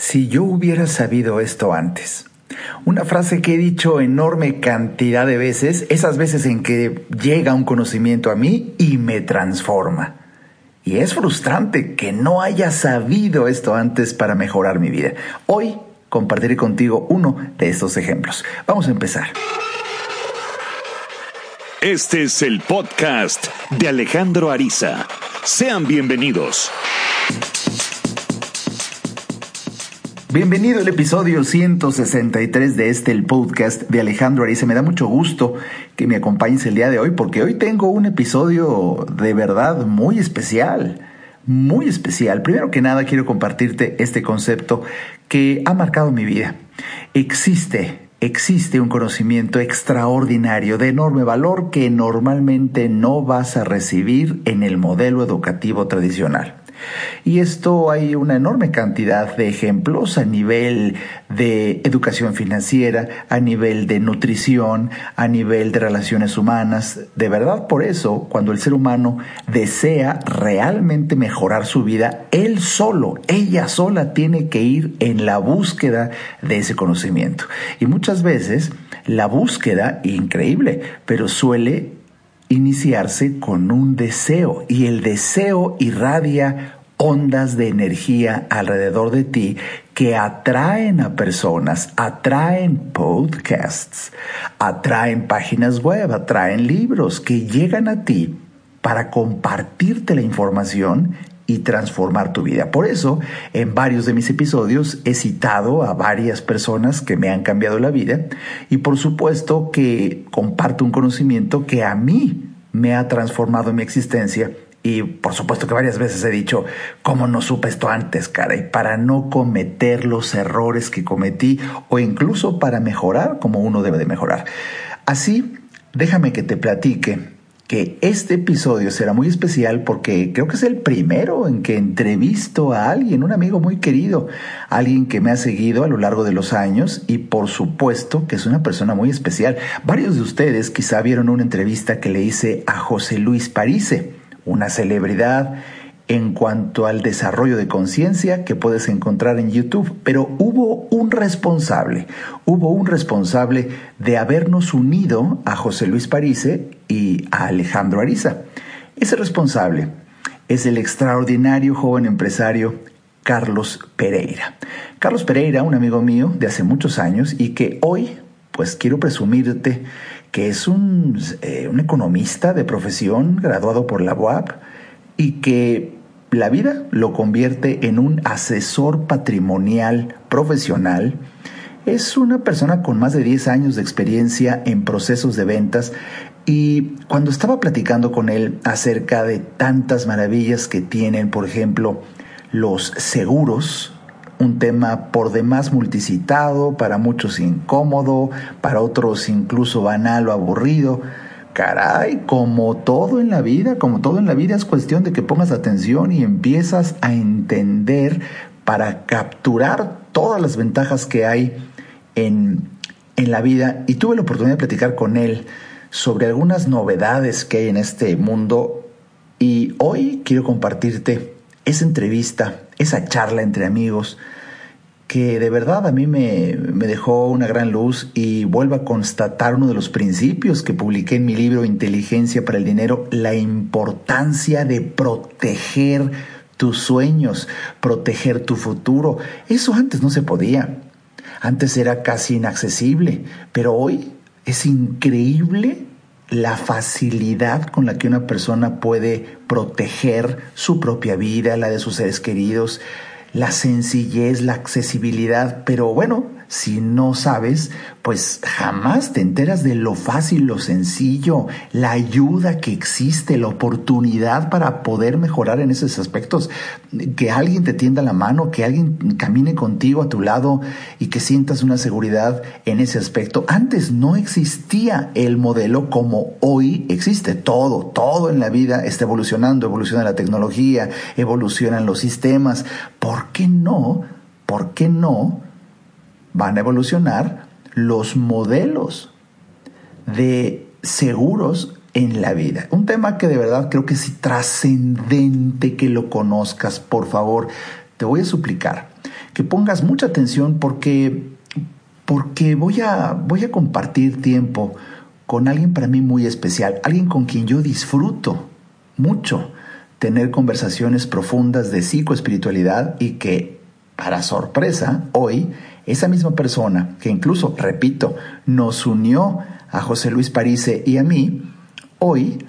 Si yo hubiera sabido esto antes. Una frase que he dicho enorme cantidad de veces, esas veces en que llega un conocimiento a mí y me transforma. Y es frustrante que no haya sabido esto antes para mejorar mi vida. Hoy compartiré contigo uno de estos ejemplos. Vamos a empezar. Este es el podcast de Alejandro Ariza. Sean bienvenidos. Bienvenido al episodio 163 de este el podcast de Alejandro Ariza. Me da mucho gusto que me acompañes el día de hoy porque hoy tengo un episodio de verdad muy especial. Muy especial. Primero que nada quiero compartirte este concepto que ha marcado mi vida. Existe existe un conocimiento extraordinario de enorme valor que normalmente no vas a recibir en el modelo educativo tradicional. Y esto hay una enorme cantidad de ejemplos a nivel de educación financiera, a nivel de nutrición, a nivel de relaciones humanas. De verdad, por eso, cuando el ser humano desea realmente mejorar su vida, él solo, ella sola tiene que ir en la búsqueda de ese conocimiento. Y muchas veces la búsqueda, increíble, pero suele iniciarse con un deseo y el deseo irradia ondas de energía alrededor de ti que atraen a personas, atraen podcasts, atraen páginas web, atraen libros que llegan a ti para compartirte la información y transformar tu vida. Por eso, en varios de mis episodios he citado a varias personas que me han cambiado la vida y por supuesto que comparto un conocimiento que a mí me ha transformado mi existencia y por supuesto que varias veces he dicho, ¿cómo no supe esto antes, cara? Y para no cometer los errores que cometí o incluso para mejorar como uno debe de mejorar. Así, déjame que te platique que este episodio será muy especial porque creo que es el primero en que entrevisto a alguien, un amigo muy querido, alguien que me ha seguido a lo largo de los años y por supuesto que es una persona muy especial. Varios de ustedes quizá vieron una entrevista que le hice a José Luis Parise, una celebridad en cuanto al desarrollo de conciencia que puedes encontrar en YouTube, pero hubo un responsable, hubo un responsable de habernos unido a José Luis Parise y a Alejandro Ariza. Ese responsable es el extraordinario joven empresario Carlos Pereira. Carlos Pereira, un amigo mío de hace muchos años y que hoy, pues quiero presumirte que es un, eh, un economista de profesión graduado por la UAP y que la vida lo convierte en un asesor patrimonial profesional. Es una persona con más de 10 años de experiencia en procesos de ventas y cuando estaba platicando con él acerca de tantas maravillas que tienen, por ejemplo, los seguros, un tema por demás multicitado, para muchos incómodo, para otros incluso banal o aburrido, Caray, como todo en la vida, como todo en la vida es cuestión de que pongas atención y empiezas a entender para capturar todas las ventajas que hay en, en la vida. Y tuve la oportunidad de platicar con él sobre algunas novedades que hay en este mundo y hoy quiero compartirte esa entrevista, esa charla entre amigos que de verdad a mí me, dejó una gran luz y vuelvo a constatar uno de los principios que publiqué en mi libro Inteligencia para el Dinero, la importancia de proteger tus sueños, proteger tu futuro. Eso antes no se podía. Antes era casi inaccesible, pero hoy es increíble la facilidad con la que una persona puede proteger su propia vida, la de sus seres queridos, la sencillez, la accesibilidad, pero bueno, si no sabes, pues jamás te enteras de lo fácil, lo sencillo, la ayuda que existe, la oportunidad para poder mejorar en esos aspectos. Que alguien te tienda la mano, que alguien camine contigo a tu lado y que sientas una seguridad en ese aspecto. Antes no existía el modelo como hoy existe. Todo, todo en la vida está evolucionando, evoluciona la tecnología, evolucionan los sistemas. ¿Por qué no? ¿Por qué no? Van a evolucionar los modelos de seguros en la vida. Un tema que de verdad creo que es trascendente que lo conozcas, por favor. te voy a suplicar que pongas mucha atención porque, porque voy, a, voy a compartir tiempo con alguien para mí muy especial, alguien con quien yo disfruto mucho tener conversaciones profundas de psicoespiritualidad y que, para sorpresa, hoy esa misma persona que incluso, repito, nos unió a José Luis Parise y a mí, hoy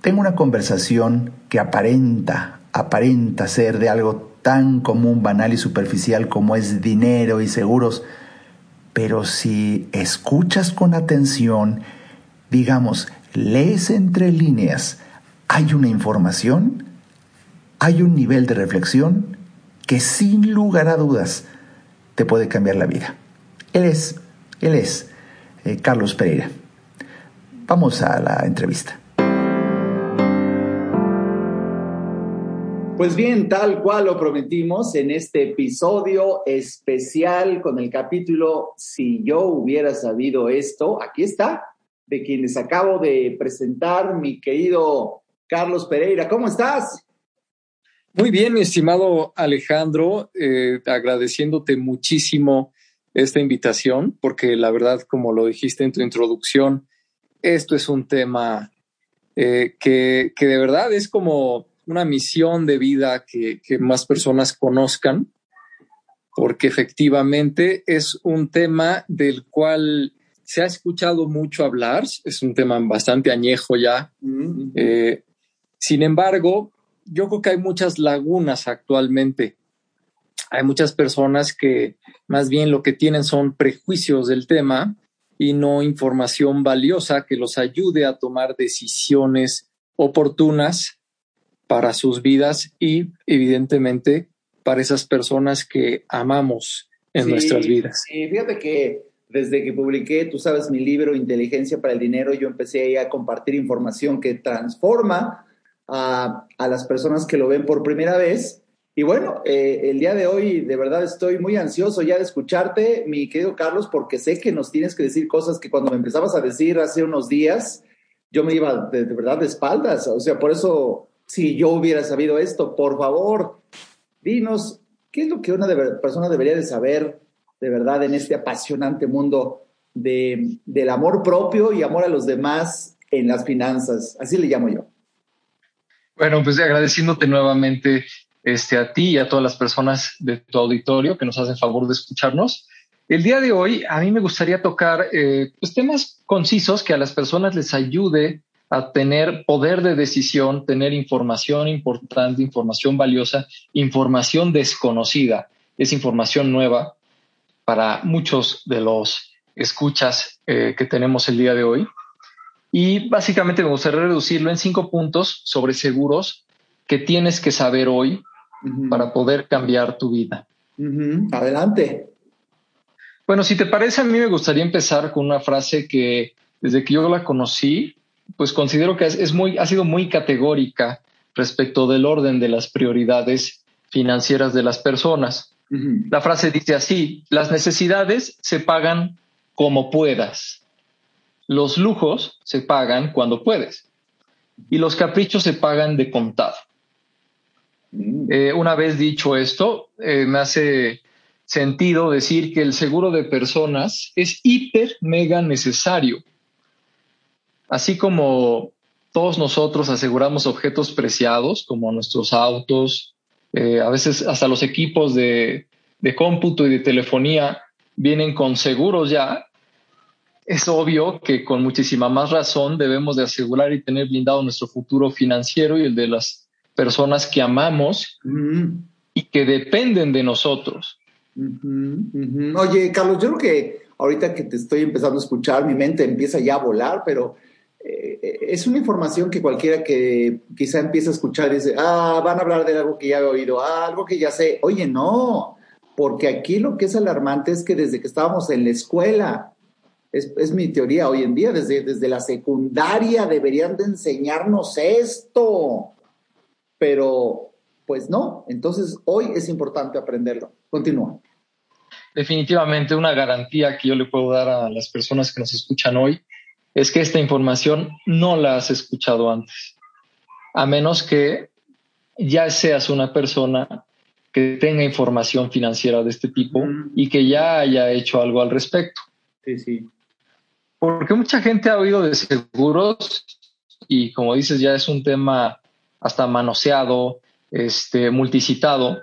tengo una conversación que aparenta, aparenta ser de algo tan común, banal y superficial como es dinero y seguros, pero si escuchas con atención, digamos, lees entre líneas, hay una información, hay un nivel de reflexión que sin lugar a dudas te puede cambiar la vida. Él es, él es eh, Carlos Pereira. Vamos a la entrevista. Pues bien, tal cual lo prometimos en este episodio especial con el capítulo Si yo hubiera sabido esto, aquí está, de quienes acabo de presentar, mi querido Carlos Pereira. ¿Cómo estás? Muy bien, mi estimado Alejandro, eh, agradeciéndote muchísimo esta invitación, porque la verdad, como lo dijiste en tu introducción, esto es un tema eh, que, que, de verdad es como una misión de vida que, que más personas conozcan, porque efectivamente es un tema del cual se ha escuchado mucho hablar, es un tema bastante añejo ya. Mm-hmm. eh, sin embargo, yo creo que hay muchas lagunas actualmente. Hay muchas personas que más bien lo que tienen son prejuicios del tema y no información valiosa que los ayude a tomar decisiones oportunas para sus vidas y evidentemente para esas personas que amamos en nuestras vidas. Sí, fíjate que desde que publiqué, tú sabes, mi libro Inteligencia para el Dinero, yo empecé a compartir información que transforma a, las personas que lo ven por primera vez. Y bueno, eh, el día de hoy de verdad estoy muy ansioso ya de escucharte, mi querido Carlos, porque sé que nos tienes que decir cosas que cuando me empezabas a decir hace unos días, yo me iba de, verdad de espaldas. O sea, por eso, si yo hubiera sabido esto, por favor, dinos, ¿qué es lo que una persona debería de saber de verdad en este apasionante mundo de, del amor propio y amor a los demás en las finanzas? Así le llamo yo. Bueno, pues agradeciéndote nuevamente este, a ti y a todas las personas de tu auditorio que nos hacen favor de escucharnos. El día de hoy a mí me gustaría tocar eh, pues, temas concisos que a las personas les ayude a tener poder de decisión, tener información importante, información valiosa, información desconocida. Es información nueva para muchos de los escuchas eh, que tenemos el día de hoy. Y básicamente me gustaría reducirlo en cinco puntos sobre seguros que tienes que saber hoy para poder cambiar tu vida. Adelante. Bueno, si te parece, a mí me gustaría empezar con una frase que desde que yo la conocí, pues considero que es, muy, ha sido muy categórica respecto del orden de las prioridades financieras de las personas. La frase dice así, las necesidades se pagan como puedas. Los lujos se pagan cuando puedes y los caprichos se pagan de contado. Mm. Eh, una vez dicho esto, eh, me hace sentido decir que el seguro de personas es hiper mega necesario. Así como todos nosotros aseguramos objetos preciados como nuestros autos, eh, a veces hasta los equipos de, de cómputo y de telefonía vienen con seguros ya, es obvio que con muchísima más razón debemos de asegurar y tener blindado nuestro futuro financiero y el de las personas que amamos y que dependen de nosotros. Oye, Carlos, yo creo que ahorita que te estoy empezando a escuchar, mi mente empieza ya a volar, pero eh, es una información que cualquiera que quizá empieza a escuchar dice, ah, van a hablar de algo que ya he oído, ah, algo que ya sé. Oye, no, porque aquí lo que es alarmante es que desde que estábamos en la escuela, es, mi teoría hoy en día, desde, desde la secundaria deberían de enseñarnos esto, pero pues no, entonces hoy es importante aprenderlo. Continúa. Definitivamente una garantía que yo le puedo dar a las personas que nos escuchan hoy es que esta información no la has escuchado antes, a menos que ya seas una persona que tenga información financiera de este tipo y que ya haya hecho algo al respecto. Sí, sí. Porque mucha gente ha oído de seguros y como dices ya es un tema hasta manoseado, este, multicitado.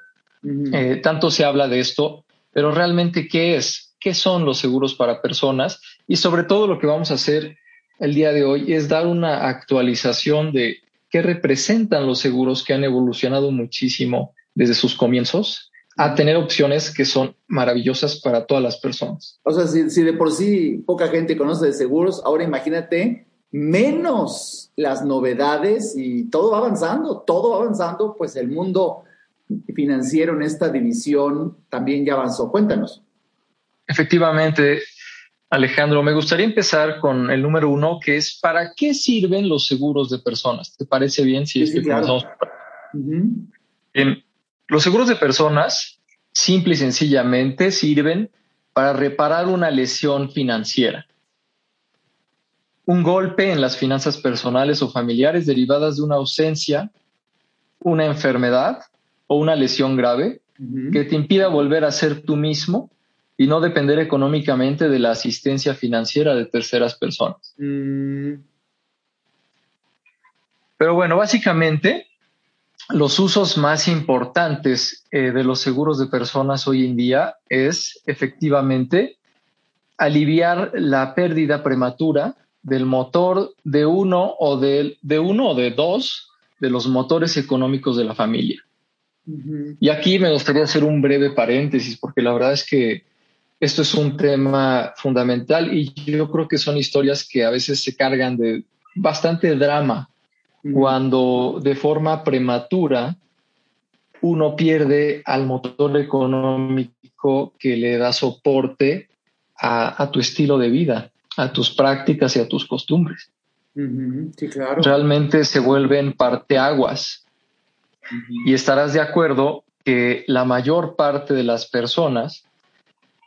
Eh, tanto se habla de esto, pero realmente ¿qué es? ¿Qué son los seguros para personas? Y sobre todo lo que vamos a hacer el día de hoy es dar una actualización de qué representan los seguros que han evolucionado muchísimo desde sus comienzos a tener opciones que son maravillosas para todas las personas. O sea, si, si de por sí poca gente conoce de seguros, ahora imagínate menos las novedades y todo va avanzando, todo va avanzando, pues el mundo financiero en esta división también ya avanzó. Cuéntanos. Efectivamente, Alejandro, me gustaría empezar con el número uno, que es ¿para qué sirven los seguros de personas? ¿Te parece bien si es que comenzamos? Los seguros de personas, simple y sencillamente, sirven para reparar una lesión financiera un golpe en las finanzas personales o familiares derivadas de una ausencia, una enfermedad o una lesión grave que te impida volver a ser tú mismo y no depender económicamente de la asistencia financiera de terceras personas. Mm. Pero bueno, básicamente los usos más importantes eh, de los seguros de personas hoy en día es efectivamente aliviar la pérdida prematura del motor de uno o de, de uno o de dos de los motores económicos de la familia. Y aquí me gustaría hacer un breve paréntesis, porque la verdad es que esto es un tema fundamental y yo creo que son historias que a veces se cargan de bastante drama cuando de forma prematura uno pierde al motor económico que le da soporte a tu estilo de vida a tus prácticas y a tus costumbres. Sí, claro. Realmente se vuelven parteaguas. Y estarás de acuerdo que la mayor parte de las personas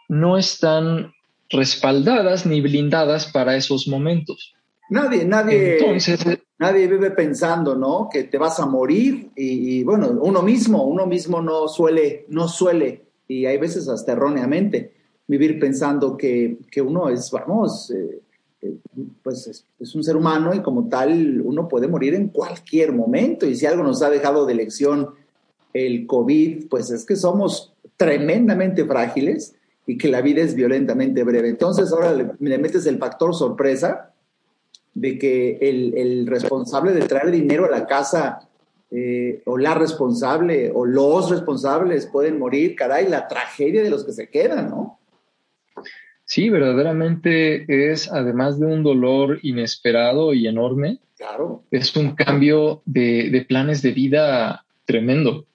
no están respaldadas ni blindadas para esos momentos. Nadie, nadie, Entonces, nadie vive pensando, ¿no? Que te vas a morir y, bueno, uno mismo, uno mismo no suele, no suele y hay veces hasta erróneamente vivir pensando que, uno es, vamos, eh, eh, pues es, un ser humano y como tal uno puede morir en cualquier momento. Y si algo nos ha dejado de lección el COVID, pues es que somos tremendamente frágiles y que la vida es violentamente breve. Entonces ahora le, metes el factor sorpresa de que el, responsable de traer dinero a la casa eh, o la responsable o los responsables pueden morir, caray, la tragedia de los que se quedan, ¿no? Sí, verdaderamente es, además de un dolor inesperado y enorme, claro. es un cambio de, planes de vida tremendo.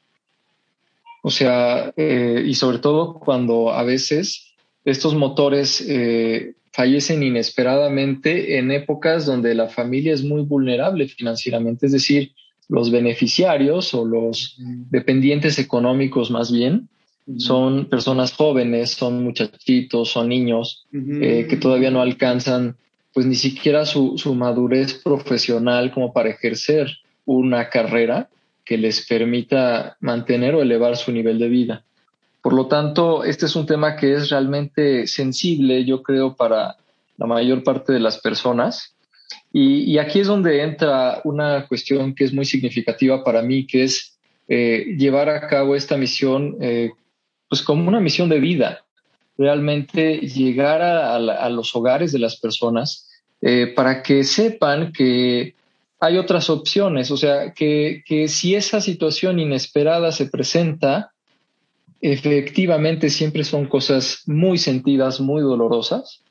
O sea, eh, y sobre todo cuando a veces estos motores eh, fallecen inesperadamente en épocas donde la familia es muy vulnerable financieramente, es decir, los beneficiarios o los dependientes económicos más bien son personas jóvenes, son muchachitos, son niños eh, que todavía no alcanzan pues ni siquiera su, su, madurez profesional como para ejercer una carrera que les permita mantener o elevar su nivel de vida. Por lo tanto, este es un tema que es realmente sensible, yo creo, para la mayor parte de las personas. Y, aquí es donde entra una cuestión que es muy significativa para mí, que es eh, llevar a cabo esta misión eh, pues como una misión de vida, realmente llegar a, los hogares de las personas eh, para que sepan que hay otras opciones, o sea, que, si esa situación inesperada se presenta, efectivamente siempre son cosas muy sentidas, muy dolorosas,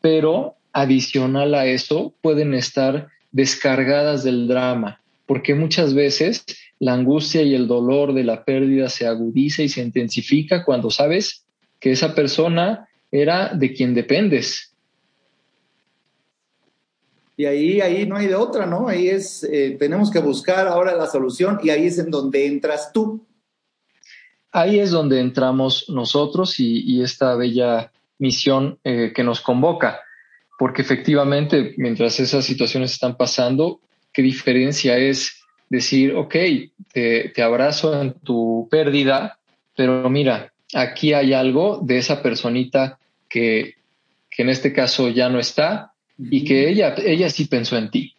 pero adicional a eso pueden estar descargadas del drama, porque muchas veces la angustia y el dolor de la pérdida se agudiza y se intensifica cuando sabes que esa persona era de quien dependes. Y ahí, ahí no hay de otra, ¿no? Ahí es, eh, tenemos que buscar ahora la solución y ahí es en donde entras tú. Ahí es donde entramos nosotros y, esta bella misión eh, que nos convoca, porque efectivamente, mientras esas situaciones están pasando, ¿qué diferencia es decir, ok, te, abrazo en tu pérdida, pero mira, aquí hay algo de esa personita que, que en este caso ya no está y que ella, ella sí pensó en ti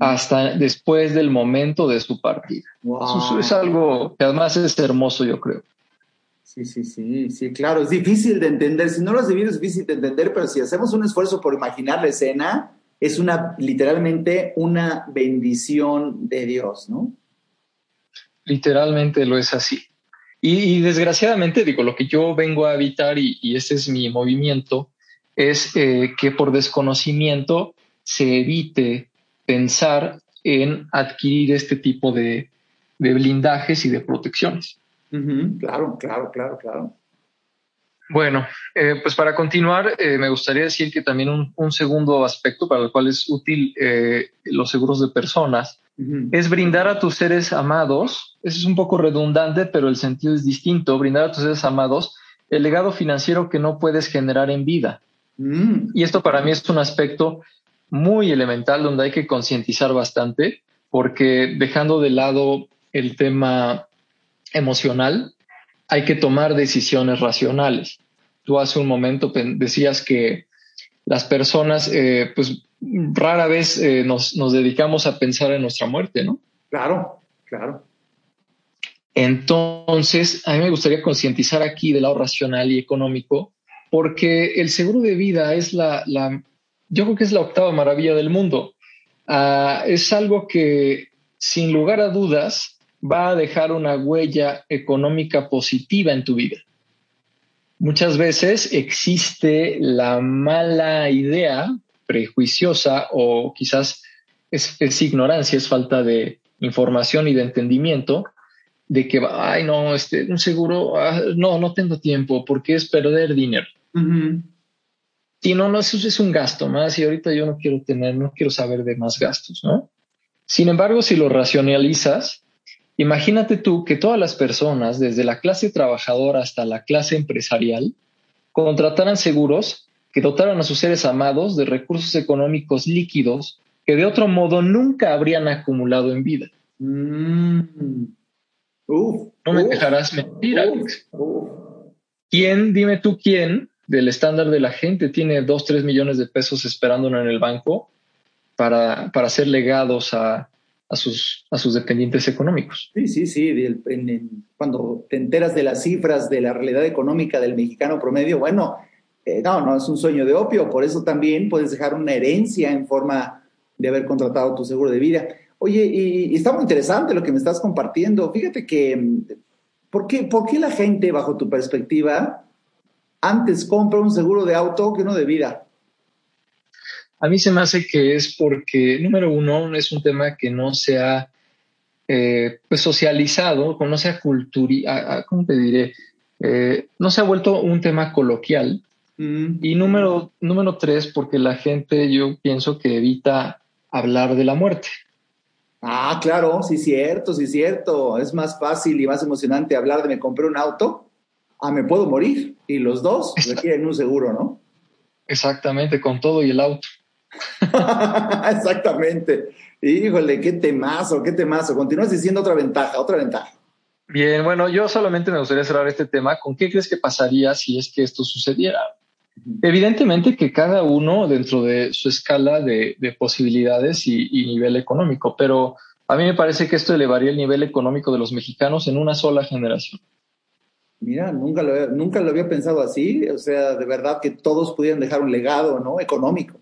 hasta después del momento de su partida. Eso es algo que además es hermoso, yo creo. Sí, sí, sí, sí, claro, es difícil de entender. Si no lo has vivido es difícil de entender, pero si hacemos un esfuerzo por imaginar la escena, es una, literalmente, una bendición de Dios, ¿no? Literalmente lo es así. Y, desgraciadamente, digo, lo que yo vengo a evitar, y, ese es mi movimiento, es eh, que por desconocimiento se evite pensar en adquirir este tipo de, blindajes y de protecciones. Claro, claro, claro, claro. Bueno, eh, pues para continuar, eh, me gustaría decir que también un, segundo aspecto para el cual es útil eh, los seguros de personas es brindar a tus seres amados, eso es un poco redundante, pero el sentido es distinto, brindar a tus seres amados el legado financiero que no puedes generar en vida. Mm. Y esto para mí es un aspecto muy elemental donde hay que concientizar bastante, porque dejando de lado el tema emocional, hay que tomar decisiones racionales. Tú hace un momento decías que las personas, eh, pues rara vez eh, nos, nos, dedicamos a pensar en nuestra muerte, ¿no? Claro, claro. Entonces, a mí me gustaría concientizar aquí del lado racional y económico, porque el seguro de vida es la, la yo creo que es la octava maravilla del mundo. Ah, es algo que, sin lugar a dudas, va a dejar una huella económica positiva en tu vida. Muchas veces existe la mala idea prejuiciosa o quizás es, ignorancia, es falta de información y de entendimiento de que, ay, no, este, un seguro, ah, no, no tengo tiempo porque es perder dinero. Si no, no, eso es un gasto más y ahorita yo no quiero tener, no quiero saber de más gastos, ¿no? Sin embargo, si lo racionalizas, imagínate tú que todas las personas, desde la clase trabajadora hasta la clase empresarial, contrataran seguros que dotaran a sus seres amados de recursos económicos líquidos que de otro modo nunca habrían acumulado en vida. Mm. no me dejarás mentir, Alex. ¿Quién, dime tú quién, del estándar de la gente, tiene dos, tres millones de pesos esperándolo en el banco para, para ser legados a, a, sus, a sus dependientes económicos. Sí, sí, sí. cuando te enteras de las cifras de la realidad económica del mexicano promedio, bueno, eh, no, no es un sueño de opio, por eso también puedes dejar una herencia en forma de haber contratado tu seguro de vida. Oye, y, está muy interesante lo que me estás compartiendo. Fíjate que, ¿por qué, ¿por qué la gente, bajo tu perspectiva, antes compra un seguro de auto que uno de vida. A mí se me hace que es porque, número uno, es un tema que no se ha eh, pues socializado, no se ha culturalizado, ¿cómo te diré? Eh, no se ha vuelto un tema coloquial. Mm. Y número, número tres, porque la gente yo pienso que evita hablar de la muerte. Ah, claro, sí, cierto, sí, cierto. Es más fácil y más emocionante hablar de me compré un auto ah, me puedo morir. Y los dos requieren un seguro, ¿no? Exactamente, con todo y el auto. Exactamente. Híjole, qué temazo, qué temazo. Continúas diciendo otra ventaja, otra ventaja. Bien, bueno, yo solamente me gustaría cerrar este tema. ¿Con qué crees que pasaría si es que esto sucediera? Evidentemente que cada uno dentro de su escala de, posibilidades y, nivel económico, pero a mí me parece que esto elevaría el nivel económico de los mexicanos en una sola generación. Mira, nunca lo, nunca lo había pensado así, o sea, de verdad que todos pudieran dejar un legado, ¿no? Económico.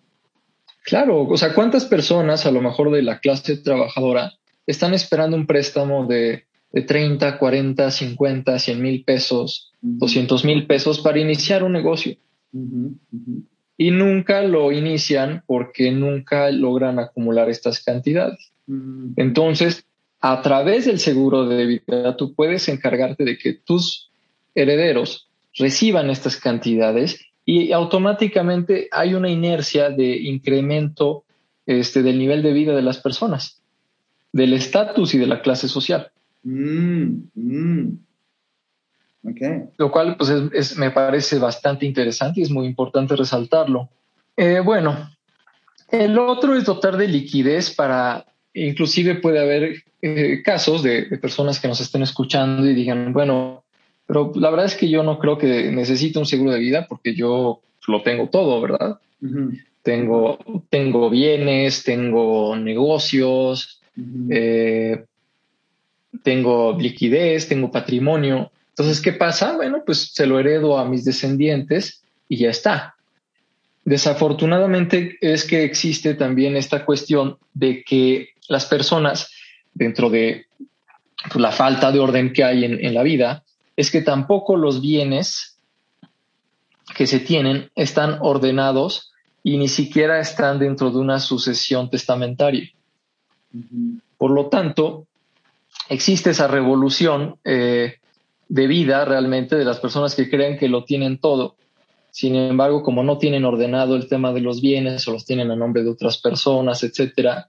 Claro, o sea, ¿cuántas personas, a lo mejor de la clase trabajadora, están esperando un préstamo de, de 30, 40, 50, 100 mil pesos, 200 mil pesos para iniciar un negocio? Y nunca lo inician porque nunca logran acumular estas cantidades. Entonces, a través del seguro de vida, tú puedes encargarte de que tus herederos reciban estas cantidades y automáticamente hay una inercia de incremento este, del nivel de vida de las personas, del estatus y de la clase social. Mm, mm. Lo cual pues me parece bastante interesante y es muy importante resaltarlo. Eh, bueno, el otro es dotar de liquidez para, inclusive puede haber eh, casos de, de, personas que nos estén escuchando y digan, bueno, Pero la verdad es que yo no creo que necesite un seguro de vida porque yo lo tengo todo, ¿verdad? tengo, tengo bienes, tengo negocios, eh, tengo liquidez, tengo patrimonio. Entonces, ¿qué pasa? Bueno, pues se lo heredo a mis descendientes y ya está. Desafortunadamente es que existe también esta cuestión de que las personas, dentro de la falta de orden que hay en, en la vida, es que tampoco los bienes que se tienen están ordenados y ni siquiera están dentro de una sucesión testamentaria. Por lo tanto, existe esa revolución eh, de vida realmente de las personas que creen que lo tienen todo. Sin embargo, como no tienen ordenado el tema de los bienes o los tienen a nombre de otras personas, etcétera,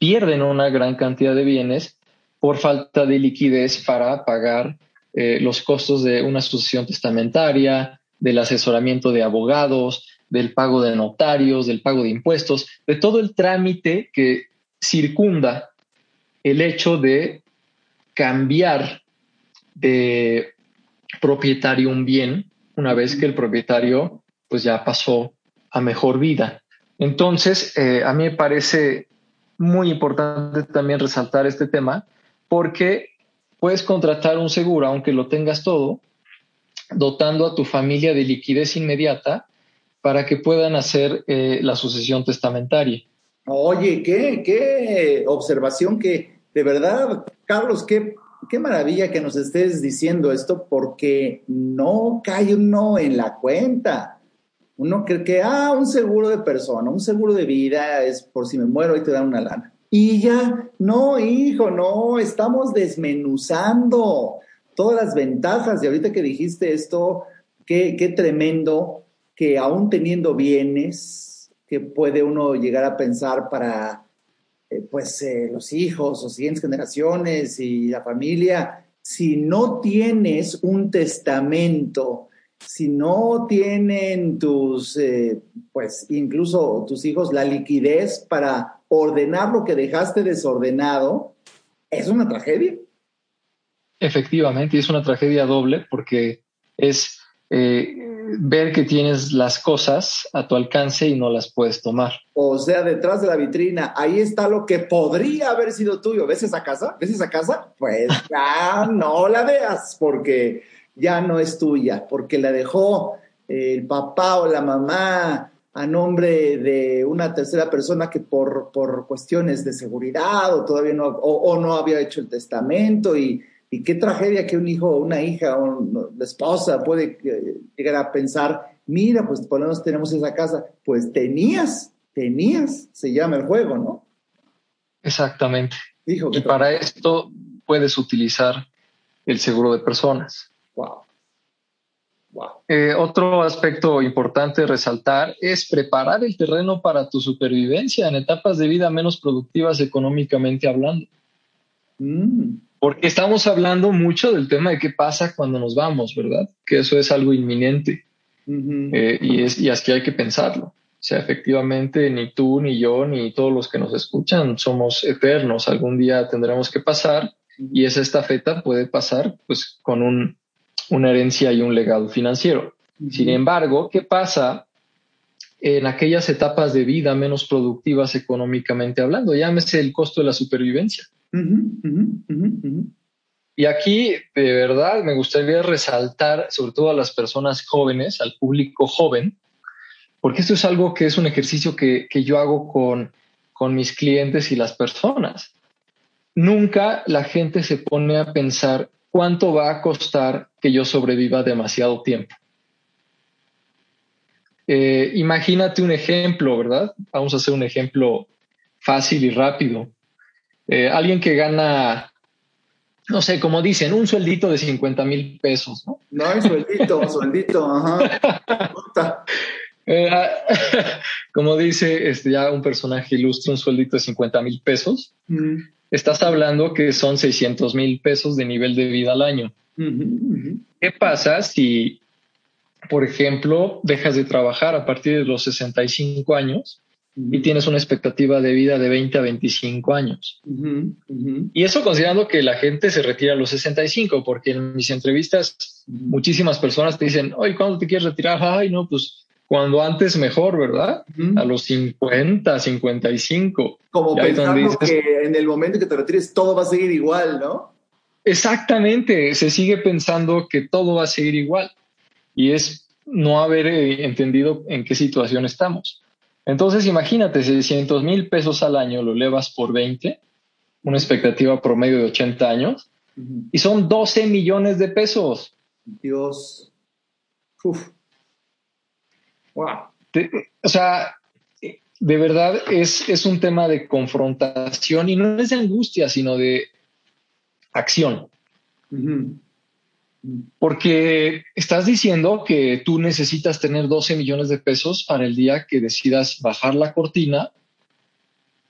pierden una gran cantidad de bienes por falta de liquidez para pagar eh, los costos de una sucesión testamentaria, del asesoramiento de abogados, del pago de notarios, del pago de impuestos, de todo el trámite que circunda el hecho de cambiar de propietario un bien una vez que el propietario pues ya pasó a mejor vida. Entonces, eh, a mí me parece muy importante también resaltar este tema porque puedes contratar un seguro aunque lo tengas todo, dotando a tu familia de liquidez inmediata para que puedan hacer eh, la sucesión testamentaria. Oye, qué, qué observación que de verdad, Carlos, qué, qué maravilla que nos estés diciendo esto porque no cae uno en la cuenta. Uno cree que, ah, un seguro de persona, un seguro de vida es por si me muero y te dan una lana. Y ya, no, hijo, no, estamos desmenuzando todas las ventajas. Y ahorita que dijiste esto, qué, qué tremendo que aún teniendo bienes que puede uno llegar a pensar para eh, pues eh, los hijos o siguientes generaciones y la familia, si no tienes un testamento, si no tienen tus, eh, pues incluso tus hijos la liquidez para ordenar lo que dejaste desordenado, es una tragedia. Efectivamente, es una tragedia doble porque es ver que tienes las cosas a tu alcance y no las puedes tomar. O sea, detrás de la vitrina, ahí está lo que podría haber sido tuyo. ¿Ves esa casa? ¿Ves esa casa? Pues ya no la veas porque ya no es tuya, porque la dejó el papá o la mamá a nombre de una tercera persona que por, por cuestiones de seguridad o todavía no, o no había hecho el testamento y y qué tragedia que un hijo o una hija o una esposa puede eh, llegar a pensar, mira, pues por lo menos tenemos esa casa. Pues tenías, tenías, se llama el juego, ¿no? Exactamente. Dijo y para esto puedes utilizar el seguro de personas. Wow. Wow. Eh, otro aspecto importante resaltar es preparar el terreno para tu supervivencia en etapas de vida menos productivas económicamente hablando. Mm porque estamos hablando mucho del tema de qué pasa cuando nos vamos, ¿verdad? Que eso es algo inminente eh, y, es, y así hay que pensarlo. O sea, efectivamente, ni tú, ni yo, ni todos los que nos escuchan somos eternos. Algún día tendremos que pasar y esa estafeta puede pasar pues con un, una herencia y un legado financiero. Sin embargo, ¿qué pasa en aquellas etapas de vida menos productivas económicamente hablando? Llámese el costo de la supervivencia. Y aquí, de verdad, me gustaría resaltar, sobre todo a las personas jóvenes, al público joven, porque esto es algo que es un ejercicio que, yo hago con, con mis clientes y las personas. Nunca la gente se pone a pensar cuánto va a costar que yo sobreviva demasiado tiempo. Eh, imagínate un ejemplo, ¿verdad? Vamos a hacer un ejemplo fácil y rápido. Eh, alguien que gana, no sé, como dicen, un sueldito de 50 mil pesos, ¿no? No, es sueldito, sueldito, ajá. Eh, ah, como dice este, ya un personaje ilustre, un sueldito de 50 mil pesos, mm. Estás hablando que son 600 mil pesos de nivel de vida al año. ¿Qué pasa si, por ejemplo, dejas de trabajar a partir de los 65 años y tienes una expectativa de vida de 20 a 25 años. Y eso considerando que la gente se retira a los 65, porque en mis entrevistas muchísimas personas te dicen, oye, ¿cuándo te quieres retirar? Ay, no, pues cuando antes mejor, ¿verdad? A los 50, 55. Como pensando que en el momento que te retires todo va a seguir igual, ¿no? Exactamente, se sigue pensando que todo va a seguir igual y es no haber eh, entendido en qué situación estamos. Entonces, imagínate, 600 mil pesos al año lo elevas por 20, una expectativa promedio de 80 años, y son 12 millones de pesos. Dios. Uf. Wow. o sea, de verdad es, es un tema de confrontación y no es de angustia, sino de acción. Porque estás diciendo que tú necesitas tener 12 millones de pesos para el día que decidas bajar la cortina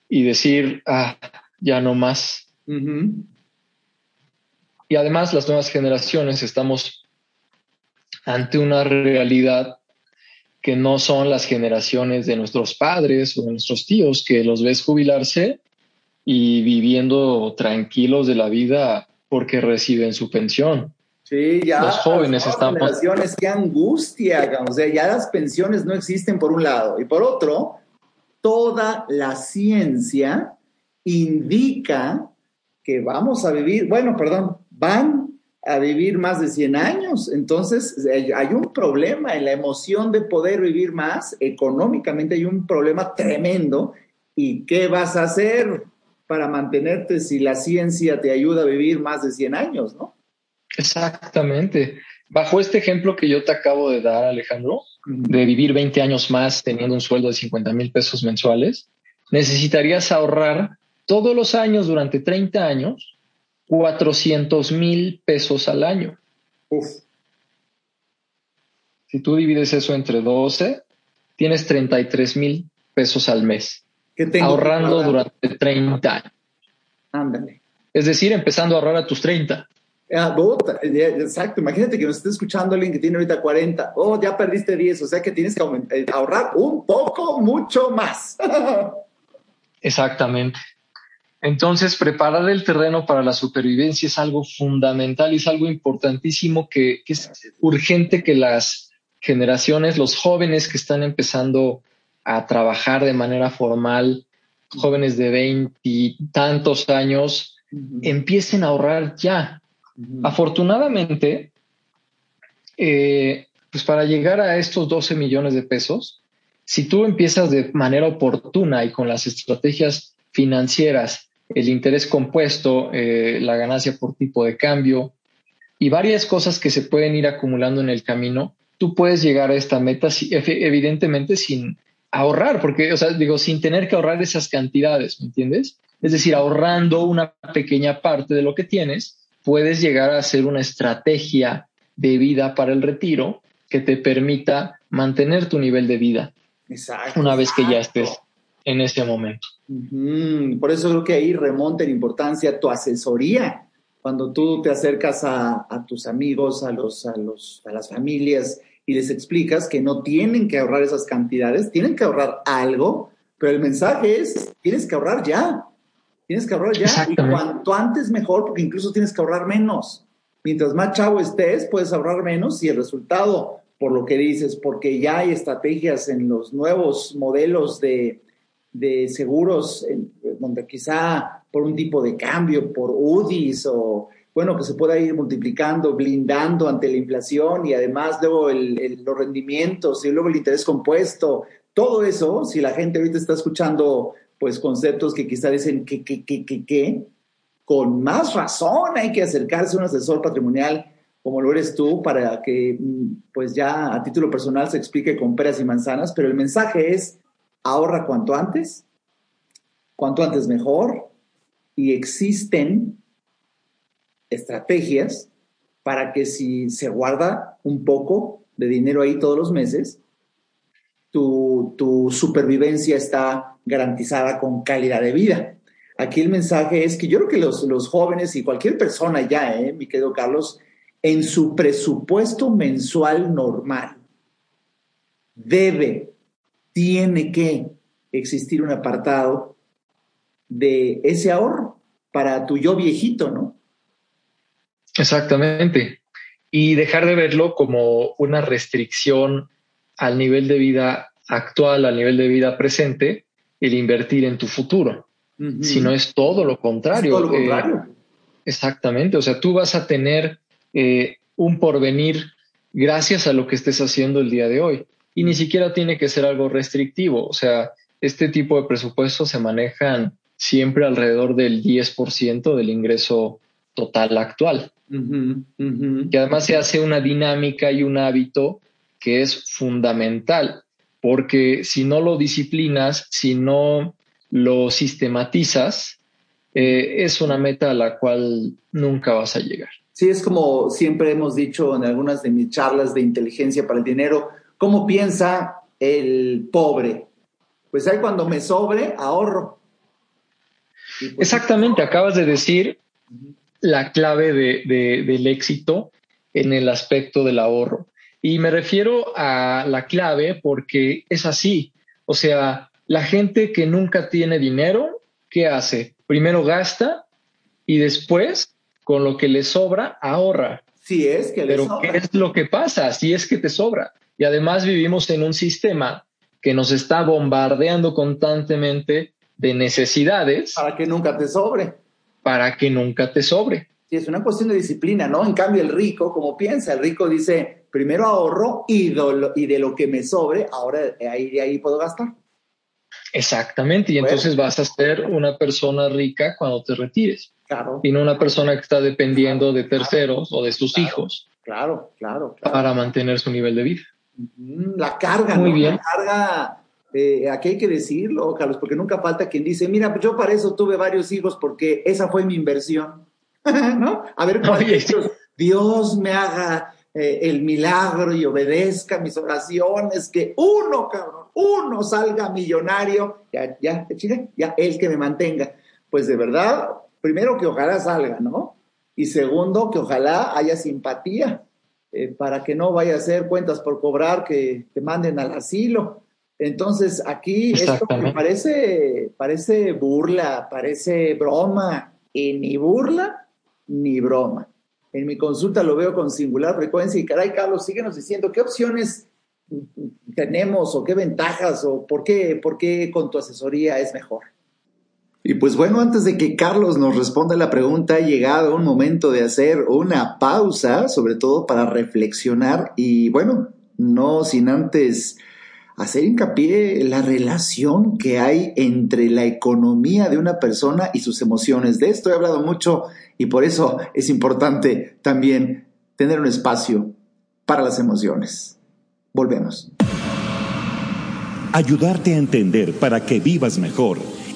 y decir, ah, ya no más. Y además las nuevas generaciones estamos ante una realidad que no son las generaciones de nuestros padres o de nuestros tíos, que los ves jubilarse y viviendo tranquilos de la vida porque reciben su pensión. Sí, ya. Los jóvenes están. Generaciones, qué angustia, o sea, ya las pensiones no existen por un lado. Y por otro, toda la ciencia indica que vamos a vivir, bueno, perdón, van a vivir más de 100 años. Entonces, hay un problema en la emoción de poder vivir más. Económicamente hay un problema tremendo. ¿Y qué vas a hacer? para mantenerte si la ciencia te ayuda a vivir más de 100 años, ¿no? Exactamente. Bajo este ejemplo que yo te acabo de dar, Alejandro, de vivir 20 años más teniendo un sueldo de 50 mil pesos mensuales, necesitarías ahorrar todos los años durante 30 años 400 mil pesos al año. Uf. Si tú divides eso entre 12, tienes 33 mil pesos al mes ahorrando durante 30 años. Ándale. Es decir, empezando a ahorrar a tus 30. Ah, exacto, imagínate que nos esté escuchando alguien que tiene ahorita 40, oh, ya perdiste 10, o sea que tienes que eh, ahorrar un poco, mucho más. Exactamente. Entonces, preparar el terreno para la supervivencia es algo fundamental y es algo importantísimo que, que es urgente que las generaciones, los jóvenes que están empezando a trabajar de manera formal, jóvenes de veintitantos años, empiecen a ahorrar ya. Afortunadamente, eh, pues para llegar a estos 12 millones de pesos, si tú empiezas de manera oportuna y con las estrategias financieras, el interés compuesto, eh, la ganancia por tipo de cambio y varias cosas que se pueden ir acumulando en el camino, tú puedes llegar a esta meta evidentemente sin, ahorrar, porque, o sea, digo, sin tener que ahorrar esas cantidades, ¿me entiendes? Es decir, ahorrando una pequeña parte de lo que tienes, puedes llegar a hacer una estrategia de vida para el retiro que te permita mantener tu nivel de vida. Exacto. Una vez que ya estés en ese momento. Por eso creo que ahí remonta en importancia tu asesoría. Cuando tú te acercas a, a tus amigos, a, los, a, los, a las familias y les explicas que no tienen que ahorrar esas cantidades, tienen que ahorrar algo, pero el mensaje es, tienes que ahorrar ya, tienes que ahorrar ya y cuanto antes mejor, porque incluso tienes que ahorrar menos. Mientras más chavo estés, puedes ahorrar menos y el resultado, por lo que dices, porque ya hay estrategias en los nuevos modelos de, de seguros, donde quizá por un tipo de cambio, por UDIs o bueno, que se pueda ir multiplicando, blindando ante la inflación y además luego los rendimientos y luego el interés compuesto, todo eso, si la gente ahorita está escuchando pues conceptos que quizá dicen que, que, que, que, que, con más razón hay que acercarse a un asesor patrimonial como lo eres tú para que pues ya a título personal se explique con peras y manzanas, pero el mensaje es ahorra cuanto antes, cuanto antes mejor, y existen estrategias para que si se guarda un poco de dinero ahí todos los meses, tu, supervivencia está garantizada con calidad de vida. Aquí el mensaje es que yo creo que los, los jóvenes y cualquier persona ya, eh, mi querido Carlos, en su presupuesto mensual normal, debe, tiene que existir un apartado de ese ahorro para tu yo viejito, ¿no? Exactamente. Y dejar de verlo como una restricción al nivel de vida actual, al nivel de vida presente, el invertir en tu futuro. Si no es todo lo contrario. todo lo contrario. Eh, exactamente. O sea, tú vas a tener eh, un porvenir gracias a lo que estés haciendo el día de hoy. Y ni siquiera tiene que ser algo restrictivo. O sea, este tipo de presupuestos se manejan siempre alrededor del 10% del ingreso total actual. Y además se hace una dinámica y un hábito que es fundamental, porque si no lo disciplinas, si no lo sistematizas, eh, es una meta a la cual nunca vas a llegar. Sí, es como siempre hemos dicho en algunas de mis charlas de inteligencia para el dinero, ¿cómo piensa el pobre? Pues ahí cuando me sobre, ahorro. Pues, Exactamente, acabas de decir la clave del éxito en el aspecto del ahorro. Y me refiero a la clave porque es así. O sea, la gente que nunca tiene dinero, ¿qué hace? Primero gasta y después, con lo que le sobra, ahorra. Si es que le Pero ¿qué es lo que pasa? Si es que te sobra. Y además vivimos en un sistema que nos está bombardeando constantemente de necesidades. Para que nunca te sobre. Para que nunca te sobre. Sí, es una cuestión de disciplina, ¿no? En cambio, el rico, como piensa, el rico dice, primero ahorro y, y de lo que me sobre, ahora ahí, de ahí puedo gastar. Exactamente, y entonces vas a ser una persona rica cuando te retires. Claro. Y no una persona que está dependiendo de terceros o de sus hijos. Claro, claro, Para mantener su nivel de vida. La carga, Muy bien. La carga, eh, aquí hay que decirlo, Carlos, porque nunca falta quien dice, mira, yo para eso tuve varios hijos porque esa fue mi inversión. ¿No? A ver cuál Dios me haga eh, el milagro y obedezca mis oraciones, que uno, cabrón, uno salga millonario, ya, ya, ya, él que me mantenga. Pues de verdad, primero que ojalá salga, ¿no? Y segundo, que ojalá haya simpatía, eh, para que no vaya a ser cuentas por cobrar que te manden al asilo. Entonces, aquí esto me parece, parece burla, parece broma, y ni burla ni broma en mi consulta lo veo con singular frecuencia y caray, Carlos, síguenos diciendo qué opciones tenemos o qué ventajas o por qué, por qué con tu asesoría es mejor. Y pues bueno, antes de que Carlos nos responda la pregunta, ha llegado un momento de hacer una pausa, sobre todo para reflexionar y bueno, no sin antes hacer hincapié en la relación que hay entre la economía de una persona y sus emociones. De esto he hablado mucho y por eso es importante también tener un espacio para las emociones. Volvemos. Ayudarte a entender para que vivas mejor.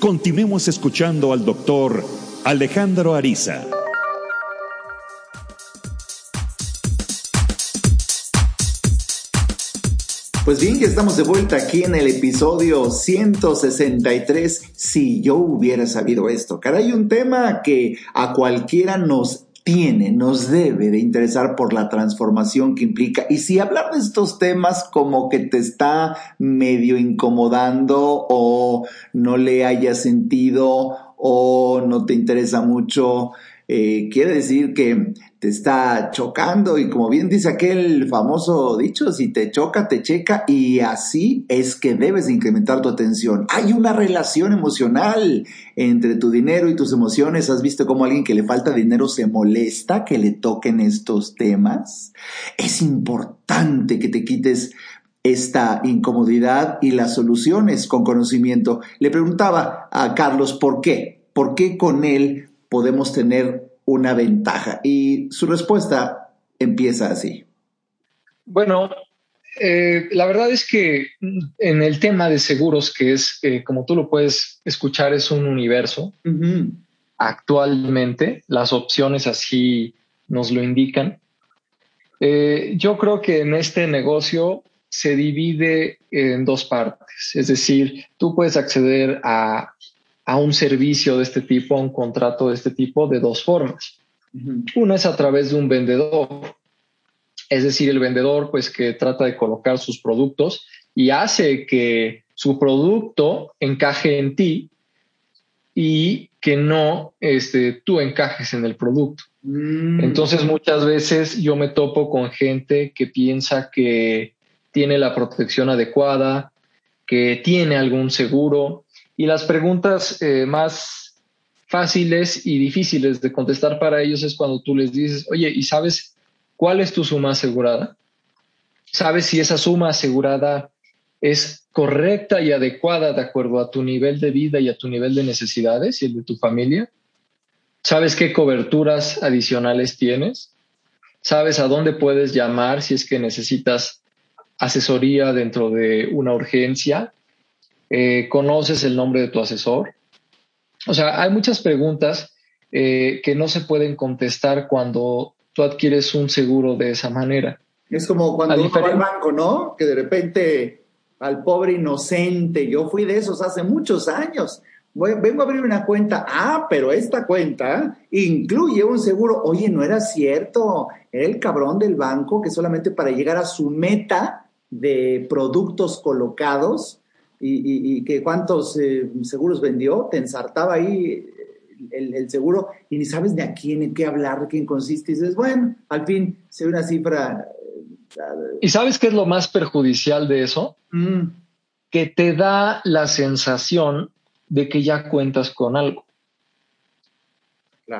Continuemos escuchando al doctor Alejandro Ariza. Pues bien, ya estamos de vuelta aquí en el episodio 163. Si yo hubiera sabido esto, caray, un tema que a cualquiera nos tiene, nos debe de interesar por la transformación que implica. Y si hablar de estos temas como que te está medio incomodando o no le haya sentido o no te interesa mucho, eh, quiere decir que te está chocando y como bien dice aquel famoso dicho, si te choca, te checa y así es que debes incrementar tu atención. Hay una relación emocional entre tu dinero y tus emociones. ¿Has visto cómo alguien que le falta dinero se molesta que le toquen estos temas? Es importante que te quites esta incomodidad y las soluciones con conocimiento. Le preguntaba a Carlos por qué, por qué con él podemos tener una ventaja. Y su respuesta empieza así. Bueno, eh, la verdad es que en el tema de seguros, que es, eh, como tú lo puedes escuchar, es un universo, actualmente las opciones así nos lo indican. Eh, yo creo que en este negocio se divide en dos partes, es decir, tú puedes acceder a a un servicio de este tipo, a un contrato de este tipo, de dos formas. Una es a través de un vendedor, es decir, el vendedor pues que trata de colocar sus productos y hace que su producto encaje en ti y que no este, tú encajes en el producto. Mm. Entonces muchas veces yo me topo con gente que piensa que tiene la protección adecuada, que tiene algún seguro, y las preguntas eh, más fáciles y difíciles de contestar para ellos es cuando tú les dices, oye, ¿y sabes cuál es tu suma asegurada? ¿Sabes si esa suma asegurada es correcta y adecuada de acuerdo a tu nivel de vida y a tu nivel de necesidades y el de tu familia? ¿Sabes qué coberturas adicionales tienes? ¿Sabes a dónde puedes llamar si es que necesitas asesoría dentro de una urgencia? Eh, ¿Conoces el nombre de tu asesor? O sea, hay muchas preguntas eh, que no se pueden contestar cuando tú adquieres un seguro de esa manera. Es como cuando uno va al banco, ¿no? Que de repente al pobre inocente, yo fui de esos hace muchos años. vengo a abrir una cuenta. Ah, pero esta cuenta incluye un seguro. Oye, no era cierto. Era el cabrón del banco que solamente para llegar a su meta de productos colocados y, que cuántos eh, seguros vendió, te ensartaba ahí el, seguro y ni sabes ni a quién, en qué hablar, de quién consiste. Y dices, bueno, al fin se ve una cifra. Eh, ¿Y sabes qué es lo más perjudicial de eso? Mm. Que te da la sensación de que ya cuentas con algo.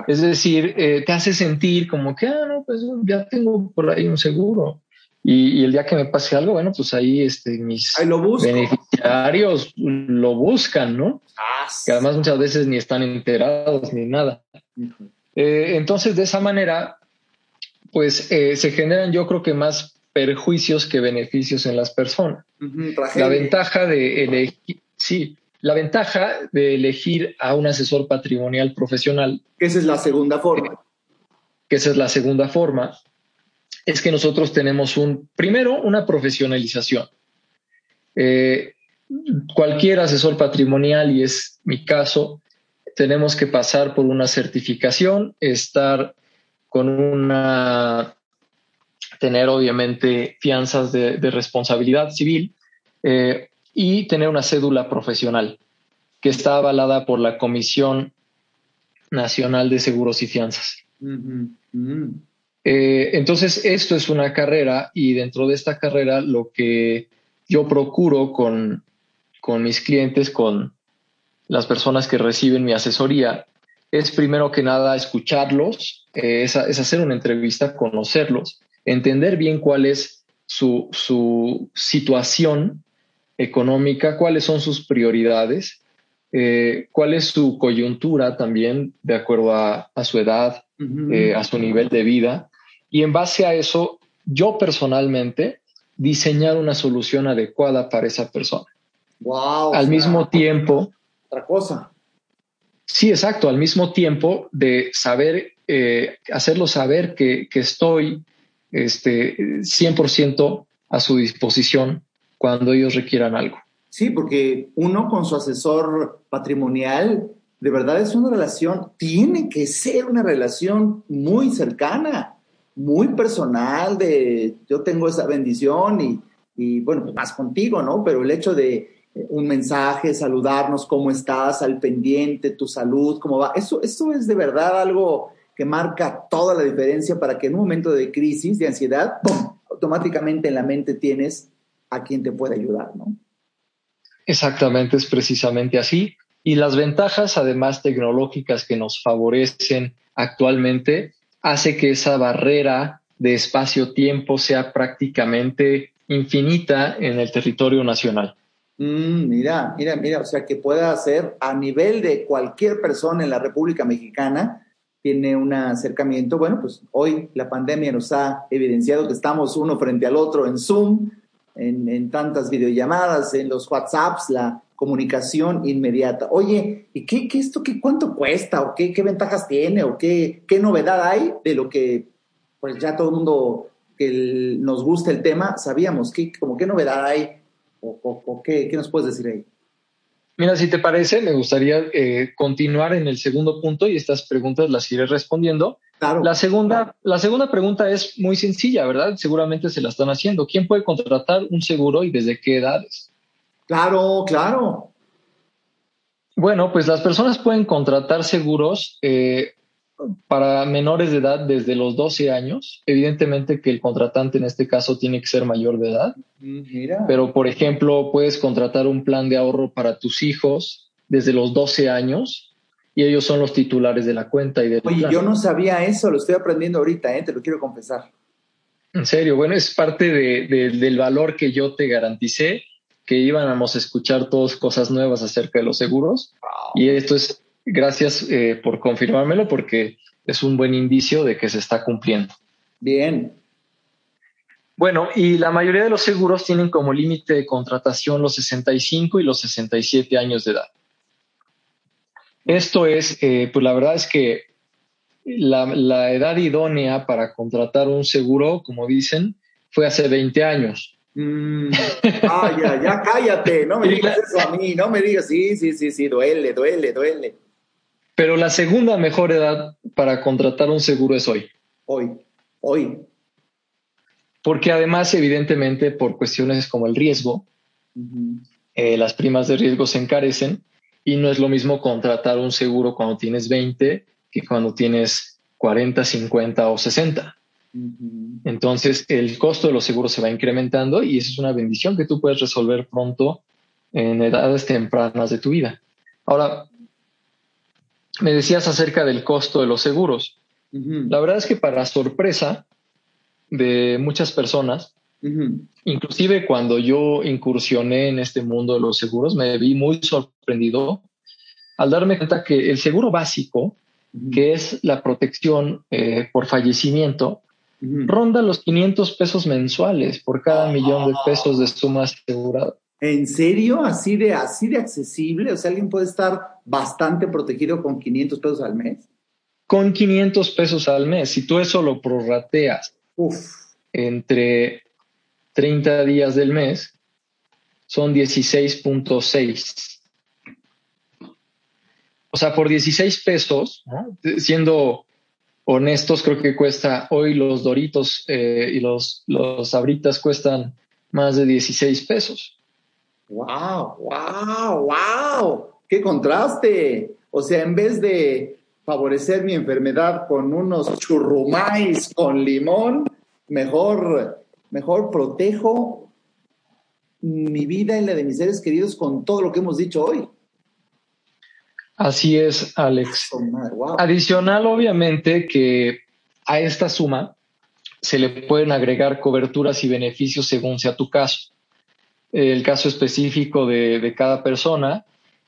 Es decir, eh, te hace sentir como que, ah, no, pues ya tengo por ahí un seguro. Y, el día que me pase algo, bueno, pues ahí este, mis beneficiarios lo buscan, ¿no? Ah, que además muchas veces ni están enterados ni nada. Eh, entonces, de esa manera, pues eh, se generan yo creo que más perjuicios que beneficios en las personas. la ventaja de elegir, sí, la ventaja de elegir a un asesor patrimonial profesional. Esa es la segunda forma. Que esa es la segunda forma es que nosotros tenemos un, primero, una profesionalización. Eh, cualquier asesor patrimonial, y es mi caso, tenemos que pasar por una certificación, estar con una, tener obviamente fianzas de, responsabilidad civil eh, y tener una cédula profesional que está avalada por la Comisión Nacional de Seguros y Fianzas. Eh, entonces, esto es una carrera y dentro de esta carrera lo que yo procuro con, mis clientes, con las personas que reciben mi asesoría, es primero que nada escucharlos, eh, es, hacer una entrevista, conocerlos, entender bien cuál es su, situación económica, cuáles son sus prioridades, eh, cuál es su coyuntura también de acuerdo a, su edad, a su nivel de vida y en base a eso, yo personalmente diseñar una solución adecuada para esa persona. Wow. Al mismo tiempo. Otra cosa. Sí, exacto. Al mismo tiempo de saber, eh, hacerlo saber que, estoy este, 100% a su disposición cuando ellos requieran algo. Sí, porque uno con su asesor patrimonial, de verdad es una relación, tiene que ser una relación muy cercana muy personal de yo tengo esa bendición y, y bueno, pues más contigo, ¿no? Pero el hecho de eh, un mensaje, saludarnos, cómo estás, al pendiente, tu salud, cómo va, eso, eso es de verdad algo que marca toda la diferencia para que en un momento de crisis, de ansiedad, automáticamente en la mente tienes a quien te puede ayudar, ¿no? Exactamente, es precisamente así. Y las ventajas, además tecnológicas que nos favorecen actualmente, hace que esa barrera de espacio-tiempo sea prácticamente infinita en el territorio nacional. Mm, mira, mira, mira, o sea que pueda ser a nivel de cualquier persona en la República Mexicana, tiene un acercamiento. Bueno, pues hoy la pandemia nos ha evidenciado que estamos uno frente al otro en Zoom, en, tantas videollamadas, en los WhatsApps, la comunicación inmediata. Oye, ¿y qué, qué esto, qué, cuánto cuesta o qué, qué ventajas tiene o qué, qué novedad hay de lo que pues ya todo el mundo que nos gusta el tema sabíamos? ¿Qué, como qué novedad hay o, qué, qué nos puedes decir ahí? Mira, si te parece, me gustaría eh, continuar en el segundo punto y estas preguntas las iré respondiendo. Claro. La segunda, la segunda pregunta es muy sencilla, ¿verdad? Seguramente se la están haciendo. ¿Quién puede contratar un seguro y desde qué edades? Claro, claro. Bueno, pues las personas pueden contratar seguros eh, para menores de edad desde los 12 años. Evidentemente que el contratante en este caso tiene que ser mayor de edad. Mira. Pero, por ejemplo, puedes contratar un plan de ahorro para tus hijos desde los 12 años y ellos son los titulares de la cuenta y de Oye, yo no sabía eso, lo estoy aprendiendo ahorita, ¿eh? te lo quiero confesar. En serio, bueno, es parte del valor que yo te garanticé que íbamos a escuchar todas cosas nuevas acerca de los seguros. Y esto es gracias eh, por confirmármelo porque es un buen indicio de que se está cumpliendo. Bien. Bueno, y la mayoría de los seguros tienen como límite de contratación los 65 y los 67 años de edad. Esto es, eh, pues la verdad es que la, edad idónea para contratar un seguro, como dicen, fue hace 20 años. Mm, ah, ya, ya cállate, no me digas eso a mí, no me digas, sí, sí, sí, sí, duele, duele, duele. Pero la segunda mejor edad para contratar un seguro es hoy. Hoy, hoy. Porque además, evidentemente, por cuestiones como el riesgo, eh, las primas de riesgo se encarecen y no es lo mismo contratar un seguro cuando tienes 20 que cuando tienes 40, 50 o 60. Entonces, el costo de los seguros se va incrementando y eso es una bendición que tú puedes resolver pronto en edades tempranas de tu vida. Ahora, me decías acerca del costo de los seguros. La verdad es que para sorpresa de muchas personas, inclusive cuando yo incursioné en este mundo de los seguros, me vi muy sorprendido al darme cuenta que el seguro básico, que es la protección eh, por fallecimiento, ronda los 500 pesos mensuales por cada millón de pesos de suma asegurada. ¿En serio? ¿Así de, así de accesible? O sea, alguien puede estar bastante protegido con 500 pesos al mes. Con 500 pesos al mes. Si tú eso lo prorrateas entre 30 días del mes, son 16.6. O sea, por 16 pesos, siendo honestos, creo que cuesta hoy los doritos eh, y los, los abritas cuestan más de 16 pesos. ¡Wow! ¡Wow! ¡Wow! ¡Qué contraste! O sea, en vez de favorecer mi enfermedad con unos churrumais con limón, mejor, mejor protejo mi vida y la de mis seres queridos con todo lo que hemos dicho hoy. Así es, Alex. Adicional, obviamente, que a esta suma se le pueden agregar coberturas y beneficios según sea tu caso el caso específico de, cada persona.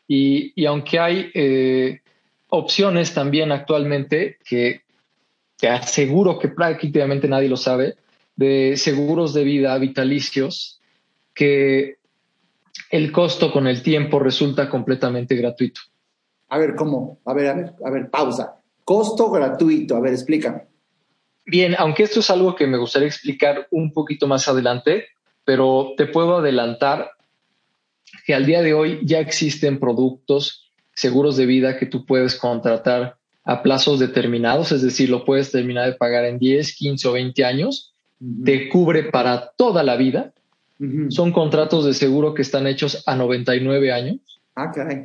Y, aunque hay eh, opciones también actualmente que, que aseguro que prácticamente nadie lo sabe, de seguros de vida vitalicios, que el costo con el tiempo resulta completamente gratuito. A ver, ¿cómo? A ver, a ver, a ver, pausa. Costo gratuito, a ver, explícame. Bien, aunque esto es algo que me gustaría explicar un poquito más adelante, pero te puedo adelantar que al día de hoy ya existen productos seguros de vida que tú puedes contratar a plazos determinados, es decir, lo puedes terminar de pagar en 10, 15 o 20 años, te cubre para toda la vida. Son contratos de seguro que están hechos a 99 años. Ah, caray.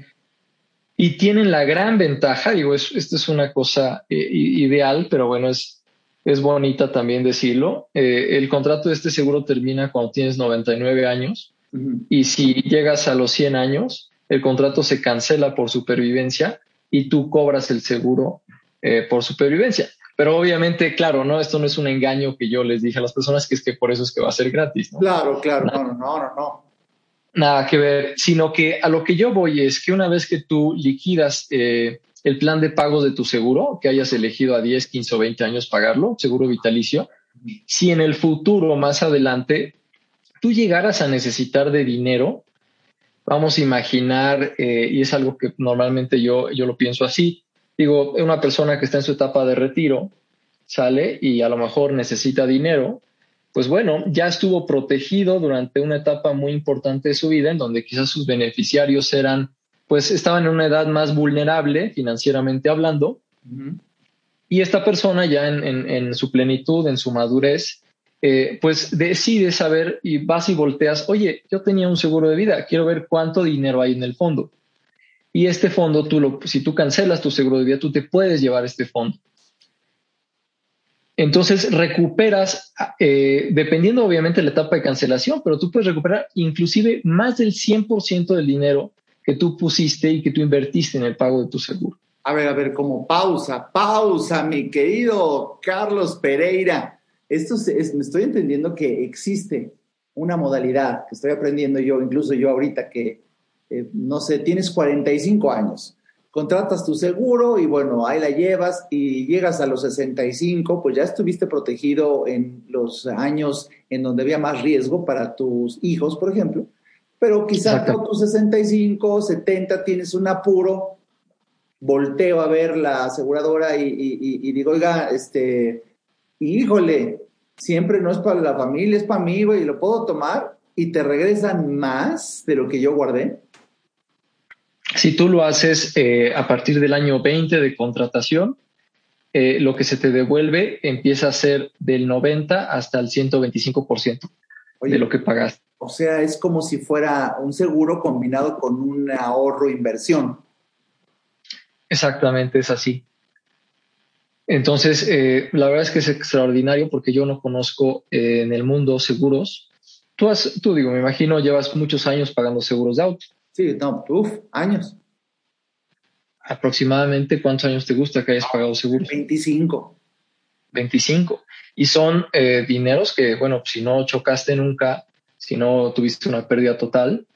Y tienen la gran ventaja, digo, es, esto es una cosa eh, ideal, pero bueno, es, es bonita también decirlo. Eh, el contrato de este seguro termina cuando tienes 99 años y si llegas a los 100 años, el contrato se cancela por supervivencia y tú cobras el seguro eh, por supervivencia. Pero obviamente, claro, no, esto no es un engaño que yo les dije a las personas que es que por eso es que va a ser gratis. Claro, claro, no, no, no, no, Nada que ver, sino que a lo que yo voy es que una vez que tú liquidas eh, el plan de pagos de tu seguro, que hayas elegido a 10, 15 o 20 años pagarlo, seguro vitalicio, si en el futuro, más adelante, tú llegaras a necesitar de dinero, vamos a imaginar, eh, y es algo que normalmente yo, yo lo pienso así, digo, una persona que está en su etapa de retiro, sale y a lo mejor necesita dinero, pues bueno, ya estuvo protegido durante una etapa muy importante de su vida en donde quizás sus beneficiarios eran, pues estaban en una edad más vulnerable financieramente hablando. Y esta persona ya en, su plenitud, en su madurez, eh, pues decide saber y vas y volteas, oye, yo tenía un seguro de vida, quiero ver cuánto dinero hay en el fondo. Y este fondo, tú lo, si tú cancelas tu seguro de vida, tú te puedes llevar este fondo. Entonces recuperas, eh, dependiendo obviamente de la etapa de cancelación, pero tú puedes recuperar inclusive más del 100% del dinero que tú pusiste y que tú invertiste en el pago de tu seguro. A ver, a ver, como pausa, pausa, mi querido Carlos Pereira. Esto es, me estoy entendiendo que existe una modalidad que estoy aprendiendo yo, incluso yo ahorita que, eh, no sé, tienes 45 años contratas tu seguro y bueno, ahí la llevas y llegas a los 65, pues ya estuviste protegido en los años en donde había más riesgo para tus hijos, por ejemplo, pero quizás con tus 65, 70 tienes un apuro, volteo a ver la aseguradora y, digo, oiga, este, híjole, siempre no es para la familia, es para mí, y lo puedo tomar y te regresan más de lo que yo guardé. Si tú lo haces eh, a partir del año 20 de contratación, eh, lo que se te devuelve empieza a ser del 90 hasta el 125% de lo que pagaste. O sea, es como si fuera un seguro combinado con un ahorro inversión. Exactamente, es así. Entonces, eh, la verdad es que es extraordinario porque yo no conozco en el mundo seguros. Tú, has, tú digo, me imagino, llevas muchos años pagando seguros de auto. Sí, no, uff, años. ¿Aproximadamente cuántos años te gusta que hayas pagado seguro? 25. 25. Y son eh, dineros que, bueno, si no chocaste nunca, si no tuviste una pérdida total,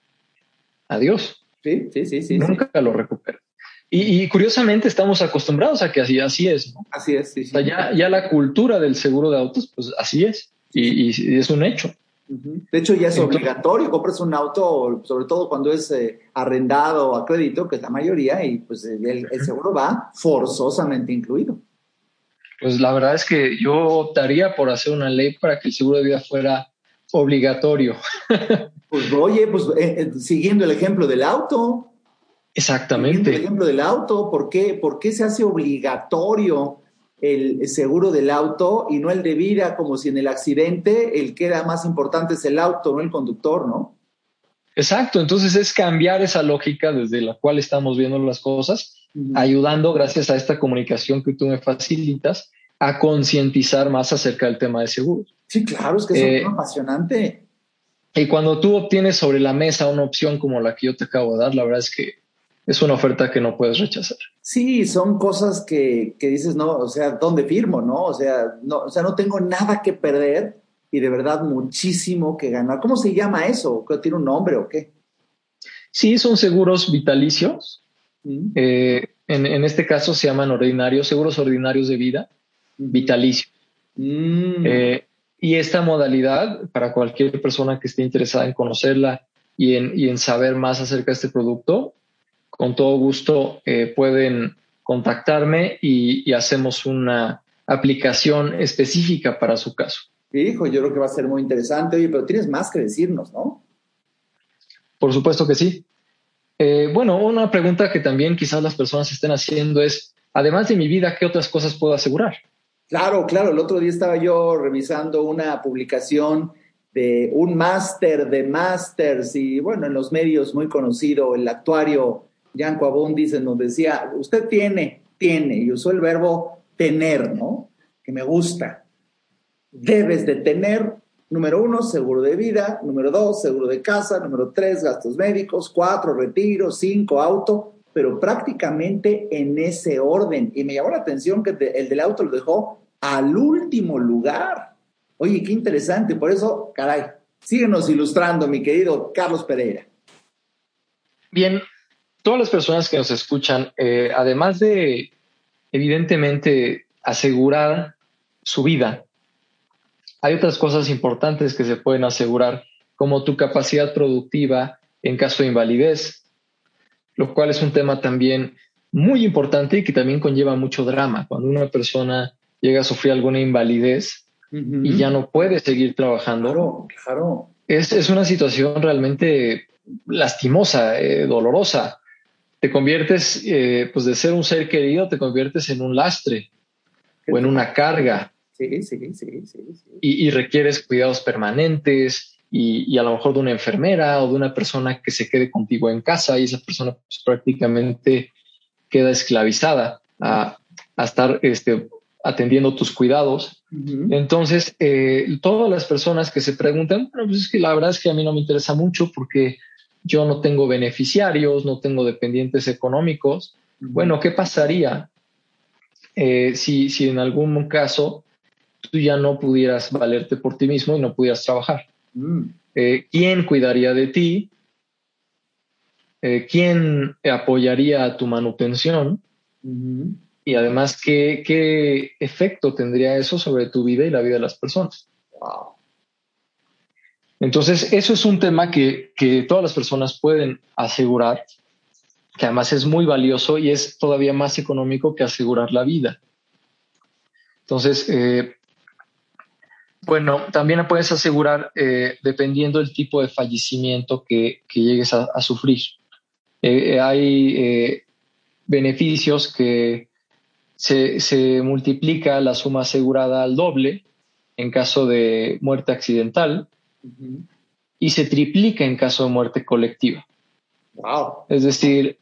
adiós. Sí, sí, sí, sí. Nunca lo recuperas. Y, curiosamente estamos acostumbrados a que así, así es. Así es, sí, sí. O sea, ya, ya, la cultura del seguro de autos, pues así es. y es un hecho. De hecho, ya es obligatorio, compras un auto, sobre todo cuando es eh, arrendado a crédito, que es la mayoría, y pues el, seguro va forzosamente incluido. Pues la verdad es que yo optaría por hacer una ley para que el seguro de vida fuera obligatorio. pues oye, pues eh, eh, siguiendo el ejemplo del auto. Exactamente. el ejemplo del auto, ¿por qué, ¿por qué se hace obligatorio? El seguro del auto y no el de vida, como si en el accidente el que era más importante es el auto, no el conductor, ¿no? Exacto, entonces es cambiar esa lógica desde la cual estamos viendo las cosas, ayudando gracias a esta comunicación que tú me facilitas a concientizar más acerca del tema de seguro. Sí, claro, es que es eh, apasionante. Y cuando tú obtienes sobre la mesa una opción como la que yo te acabo de dar, la verdad es que es una oferta que no puedes rechazar. Sí, son cosas que, que, dices, no, o sea, ¿dónde firmo? No, o sea, no, o sea, no tengo nada que perder y de verdad muchísimo que ganar. ¿Cómo se llama eso? ¿Tiene un nombre o qué? Sí, son seguros vitalicios. Mm. Eh, en, en, este caso se llaman ordinarios, seguros ordinarios de vida, vitalicio. Mm. Eh, y esta modalidad, para cualquier persona que esté interesada en conocerla y en, y en saber más acerca de este producto, con todo gusto eh, pueden contactarme y, hacemos una aplicación específica para su caso. Hijo, yo creo que va a ser muy interesante. Oye, pero tienes más que decirnos, ¿no? Por supuesto que sí. Eh, bueno, una pregunta que también quizás las personas estén haciendo es, además de mi vida, ¿qué otras cosas puedo asegurar? Claro, claro. El otro día estaba yo revisando una publicación de un máster de másters y bueno, en los medios muy conocido, el actuario Jan Cuabón dice, nos decía, usted tiene, tiene, y usó el verbo tener, ¿no? Que me gusta. Debes de tener, número uno, seguro de vida, número dos, seguro de casa, número tres, gastos médicos, cuatro, retiro, cinco, auto, pero prácticamente en ese orden. Y me llamó la atención que el del auto lo dejó al último lugar. Oye, qué interesante. Por eso, caray, síguenos ilustrando, mi querido Carlos Pereira. Bien, todas las personas que nos escuchan, eh, además de, evidentemente, asegurar su vida, hay otras cosas importantes que se pueden asegurar, como tu capacidad productiva en caso de invalidez, lo cual es un tema también muy importante y que también conlleva mucho drama. Cuando una persona llega a sufrir alguna invalidez y ya no puede seguir trabajando, claro, Es, una situación realmente lastimosa, eh, dolorosa. Te conviertes, eh, pues de ser un ser querido, te conviertes en un lastre o en una carga. Sí, sí, sí, sí. Y, requieres cuidados permanentes, y, a lo mejor de una enfermera o de una persona que se quede contigo en casa y esa persona pues, prácticamente queda esclavizada a, a, estar este, atendiendo tus cuidados. Entonces, eh, todas las personas que se preguntan, bueno, pues es que la verdad es que a mí no me interesa mucho porque yo no tengo beneficiarios, no tengo dependientes económicos. Bueno, ¿qué pasaría eh, si, si en algún caso tú ya no pudieras valerte por ti mismo y no pudieras trabajar? Mm. Eh, ¿Quién cuidaría de ti? ¿Quién apoyaría tu manutención? y además qué, qué efecto tendría eso sobre tu vida y la vida de las personas. Entonces, eso es un tema que, que, todas las personas pueden asegurar, que además es muy valioso y es todavía más económico que asegurar la vida. Entonces, eh, bueno, también puedes asegurar eh, dependiendo del tipo de fallecimiento que, que llegues a, sufrir. Eh, hay beneficios que se, multiplica la suma asegurada al doble en caso de muerte accidental y se triplica en caso de muerte colectiva. Wow. Es decir,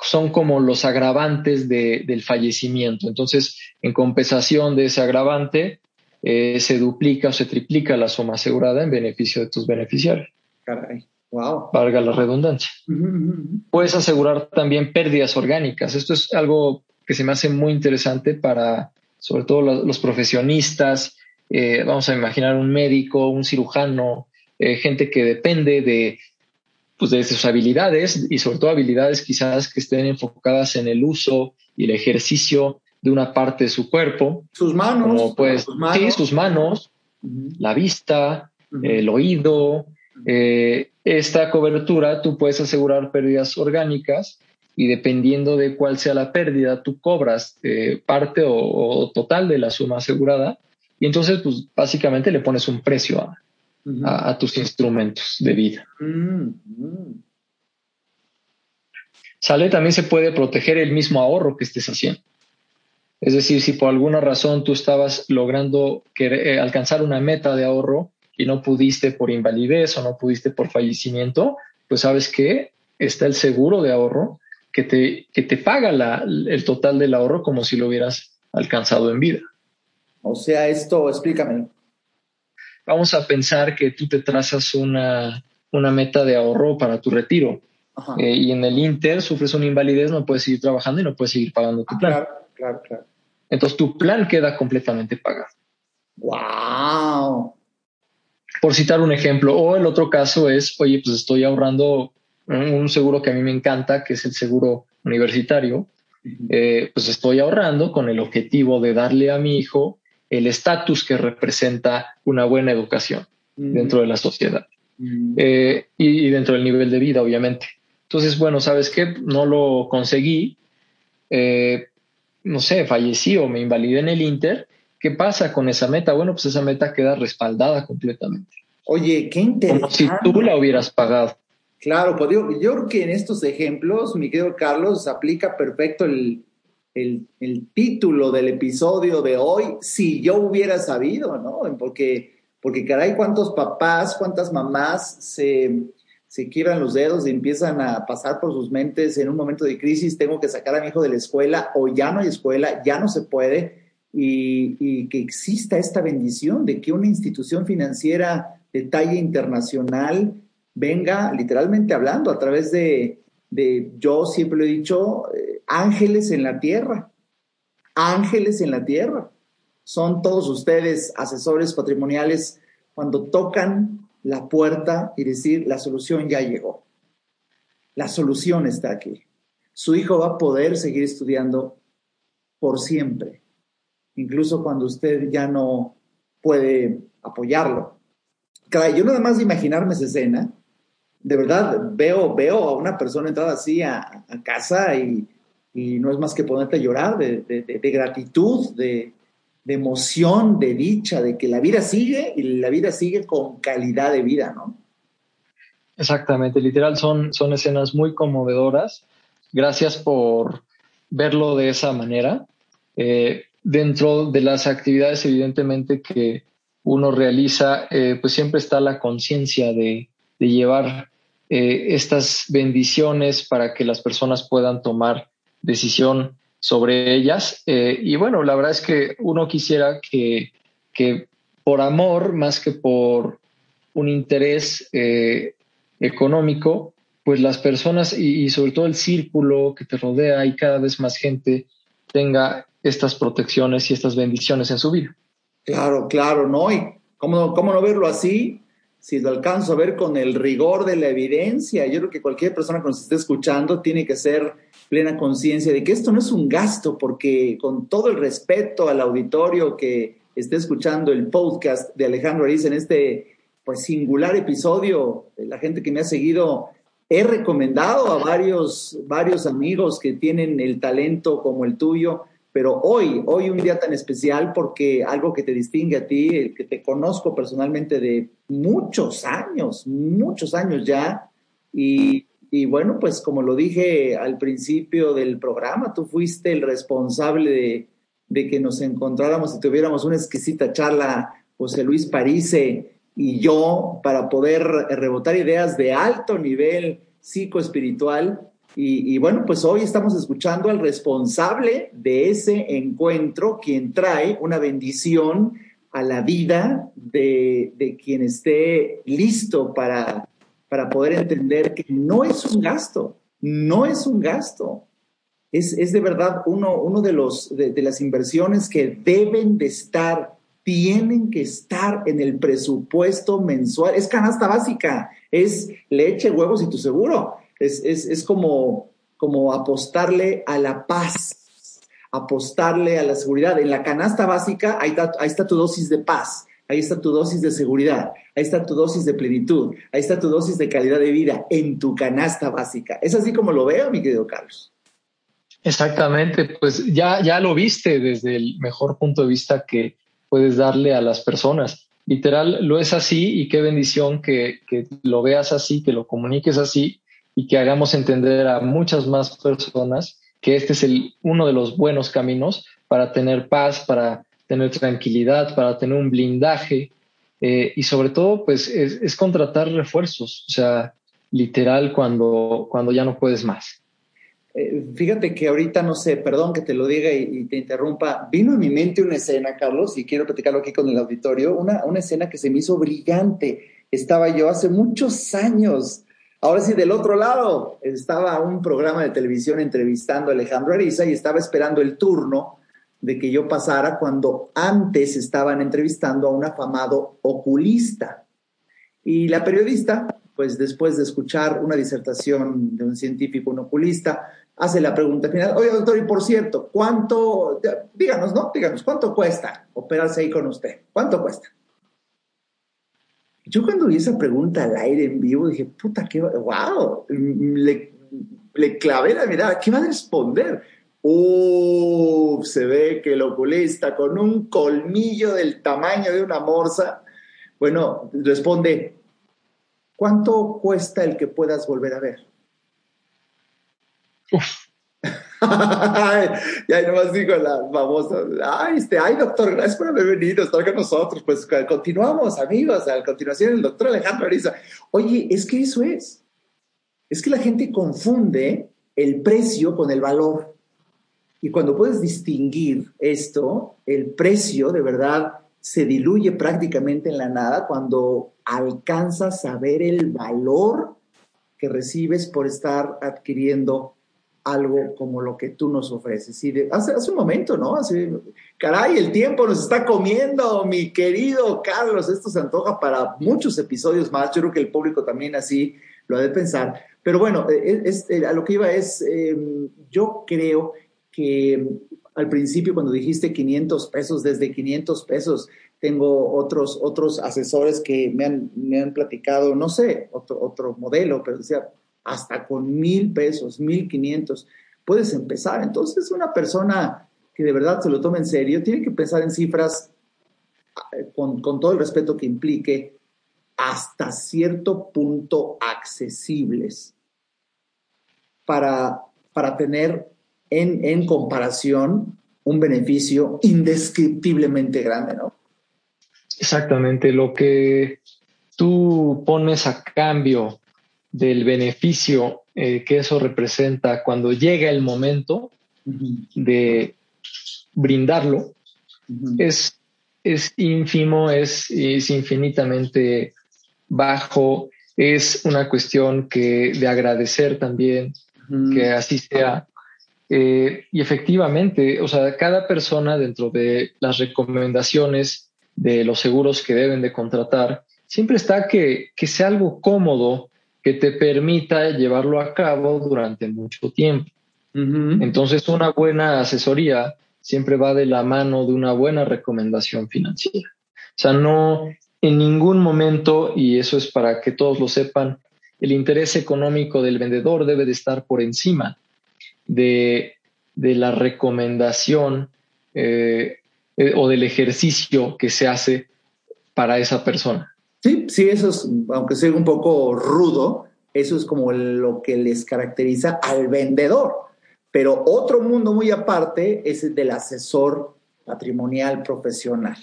son como los agravantes del fallecimiento. Entonces, en compensación de ese agravante, eh, se duplica o se triplica la suma asegurada en beneficio de tus beneficiarios. Caray. Wow. Valga la redundancia. Puedes asegurar también pérdidas orgánicas. Esto es algo que se me hace muy interesante para, sobre todo los, profesionistas. Eh, vamos a imaginar un médico, un cirujano, eh, gente que depende de, pues de sus habilidades y sobre todo habilidades quizás que estén enfocadas en el uso y el ejercicio de una parte de su cuerpo. Sus manos. pues, sus manos. Sí, sus manos, la vista, el oído. Eh, esta cobertura tú puedes asegurar pérdidas orgánicas y dependiendo de cuál sea la pérdida, tú cobras eh, parte o, total de la suma asegurada y entonces pues básicamente le pones un precio a, tus instrumentos de vida. Mm, mm. Sale, también se puede proteger el mismo ahorro que estés haciendo. Es decir, si por alguna razón tú estabas logrando eh, alcanzar una meta de ahorro y no pudiste por invalidez o no pudiste por fallecimiento, pues sabes que está el seguro de ahorro que te, que te paga la, el total del ahorro como si lo hubieras alcanzado en vida. O sea, esto, explícame. Vamos a pensar que tú te trazas una, una meta de ahorro para tu retiro eh, y en el Inter sufres una invalidez, no puedes seguir trabajando y no puedes seguir pagando tu plan. Claro, claro, claro. Entonces tu plan queda completamente pagado. ¡Wow! Por citar un ejemplo, o el otro caso es, oye, pues estoy ahorrando un seguro que a mí me encanta, que es el seguro universitario, eh, pues estoy ahorrando con el objetivo de darle a mi hijo el estatus que representa una buena educación dentro de la sociedad eh, y, dentro del nivel de vida, obviamente. Entonces, bueno, ¿sabes qué? No lo conseguí, eh, no sé, fallecí o me invalidé en el Inter. ¿Qué pasa con esa meta? Bueno, pues esa meta queda respaldada completamente. Oye, qué interesante. Como si tú la hubieras pagado. Claro, pues yo creo que en estos ejemplos, mi querido Carlos, aplica perfecto el, título del episodio de hoy, si yo hubiera sabido, ¿no? Porque, porque caray, cuántos papás, cuántas mamás se, se quiebran los dedos y empiezan a pasar por sus mentes en un momento de crisis, tengo que sacar a mi hijo de la escuela o ya no hay escuela, ya no se puede, y, que exista esta bendición de que una institución financiera de talla internacional venga literalmente hablando a través de, de yo siempre lo he dicho, eh, ángeles en la tierra, ángeles en la tierra. Son todos ustedes asesores patrimoniales cuando tocan la puerta y decir, la solución ya llegó. La solución está aquí. Su hijo va a poder seguir estudiando por siempre, incluso cuando usted ya no puede apoyarlo. yo nada más de imaginarme esa escena, de verdad veo, veo a una persona entrar así a, casa y, no es más que ponerte a llorar de, de gratitud, de, de emoción, de dicha, de que la vida sigue y la vida sigue con calidad de vida, ¿no? Exactamente, literal son, son escenas muy conmovedoras. Gracias por verlo de esa manera. Eh, dentro de las actividades, evidentemente, que uno realiza, eh, pues siempre está la conciencia de, llevar eh, estas bendiciones para que las personas puedan tomar decisión sobre ellas. Eh, y bueno, la verdad es que uno quisiera que, que por amor, más que por un interés eh, económico, pues las personas y, sobre todo el círculo que te rodea y cada vez más gente tenga estas protecciones y estas bendiciones en su vida. Claro, claro, ¿no? Y cómo, cómo no verlo así, si lo alcanzo a ver con el rigor de la evidencia. Yo creo que cualquier persona que nos esté escuchando tiene que ser plena conciencia de que esto no es un gasto, porque con todo el respeto al auditorio que esté escuchando el podcast de Alejandro Ariz en este pues singular episodio, la gente que me ha seguido, he recomendado a varios, varios amigos que tienen el talento como el tuyo, pero hoy, hoy un día tan especial porque algo que te distingue a ti, el que te conozco personalmente de muchos años, muchos años ya, y y bueno, pues como lo dije al principio del programa, tú fuiste el responsable de, que nos encontráramos y tuviéramos una exquisita charla, José Luis Parise y yo, para poder rebotar ideas de alto nivel psicoespiritual. Y, y bueno, pues hoy estamos escuchando al responsable de ese encuentro, quien trae una bendición a la vida de, de quien esté listo para para poder entender que no es un gasto, no es un gasto. Es, de verdad uno, uno de, los, de, las inversiones que deben de estar, tienen que estar en el presupuesto mensual. Es canasta básica, es leche, huevos y tu seguro. Es, es como, como apostarle a la paz, apostarle a la seguridad. En la canasta básica, ahí ahí está tu dosis de paz ahí está tu dosis de seguridad, ahí está tu dosis de plenitud, ahí está tu dosis de calidad de vida en tu canasta básica. Es así como lo veo, mi querido Carlos. Exactamente, pues ya, ya lo viste desde el mejor punto de vista que puedes darle a las personas. Literal, lo es así y qué bendición que, que lo veas así, que lo comuniques así y que hagamos entender a muchas más personas que este es el, uno de los buenos caminos para tener paz, para tener tranquilidad, para tener un blindaje eh, y sobre todo pues es, contratar refuerzos, o sea, literal cuando, cuando ya no puedes más. Eh, fíjate que ahorita no sé, perdón que te lo diga y, te interrumpa, vino en mi mente una escena, Carlos, y quiero platicarlo aquí con el auditorio, una, una escena que se me hizo brillante. Estaba yo hace muchos años, ahora sí del otro lado, estaba un programa de televisión entrevistando a Alejandro Ariza y estaba esperando el turno de que yo pasara cuando antes estaban entrevistando a un afamado oculista. Y la periodista, pues después de escuchar una disertación de un científico, un oculista, hace la pregunta final, oye doctor, y por cierto, ¿cuánto, díganos, ¿no? Díganos, ¿cuánto cuesta operarse ahí con usted? ¿Cuánto cuesta? Yo cuando vi esa pregunta al aire en vivo dije, puta, qué, wow, le, le clavé la mirada, ¿qué va a responder? Uh, se ve que el oculista con un colmillo del tamaño de una morsa, bueno, responde, ¿cuánto cuesta el que puedas volver a ver? y ahí nomás digo la famosa, ay, este, ay, doctor, gracias por haber venido, estar con nosotros. Pues continuamos, amigos, a continuación el doctor Alejandro Ariza. Oye, es que eso es. Es que la gente confunde el precio con el valor. Y cuando puedes distinguir esto, el precio de verdad se diluye prácticamente en la nada cuando alcanzas a ver el valor que recibes por estar adquiriendo algo como lo que tú nos ofreces. Y hace, hace un momento, ¿no? Hace, caray, el tiempo nos está comiendo, mi querido Carlos. Esto se antoja para muchos episodios más. Yo creo que el público también así lo ha de pensar. Pero bueno, eh, eh, a lo que iba es, em, yo creo que al principio cuando dijiste 500 pesos, desde 500 pesos, tengo otros, otros asesores que me han, me han platicado, no sé, otro, otro modelo, pero decía, hasta con mil pesos, mil quinientos, puedes empezar. Entonces, una persona que de verdad se lo tome en serio, tiene que pensar en cifras eh, con, con todo el respeto que implique, hasta cierto punto accesibles para, para tener en, en comparación un beneficio indescriptiblemente grande, ¿no? Exactamente, lo que tú pones a cambio del beneficio eh, que eso representa cuando llega el momento de brindarlo, es, es ínfimo, es, es infinitamente bajo, es una cuestión que de agradecer también que así sea. Eh, y efectivamente, o sea, cada persona dentro de las recomendaciones de los seguros que deben de contratar, siempre está que, que sea algo cómodo que te permita llevarlo a cabo durante mucho tiempo. Entonces, una buena asesoría siempre va de la mano de una buena recomendación financiera. O sea, no en ningún momento, y eso es para que todos lo sepan, el interés económico del vendedor debe de estar por encima de, la recomendación eh, eh, o del ejercicio que se hace para esa persona. Sí, sí, eso es, aunque sea un poco rudo, eso es como lo que les caracteriza al vendedor. Pero otro mundo muy aparte es el del asesor patrimonial profesional.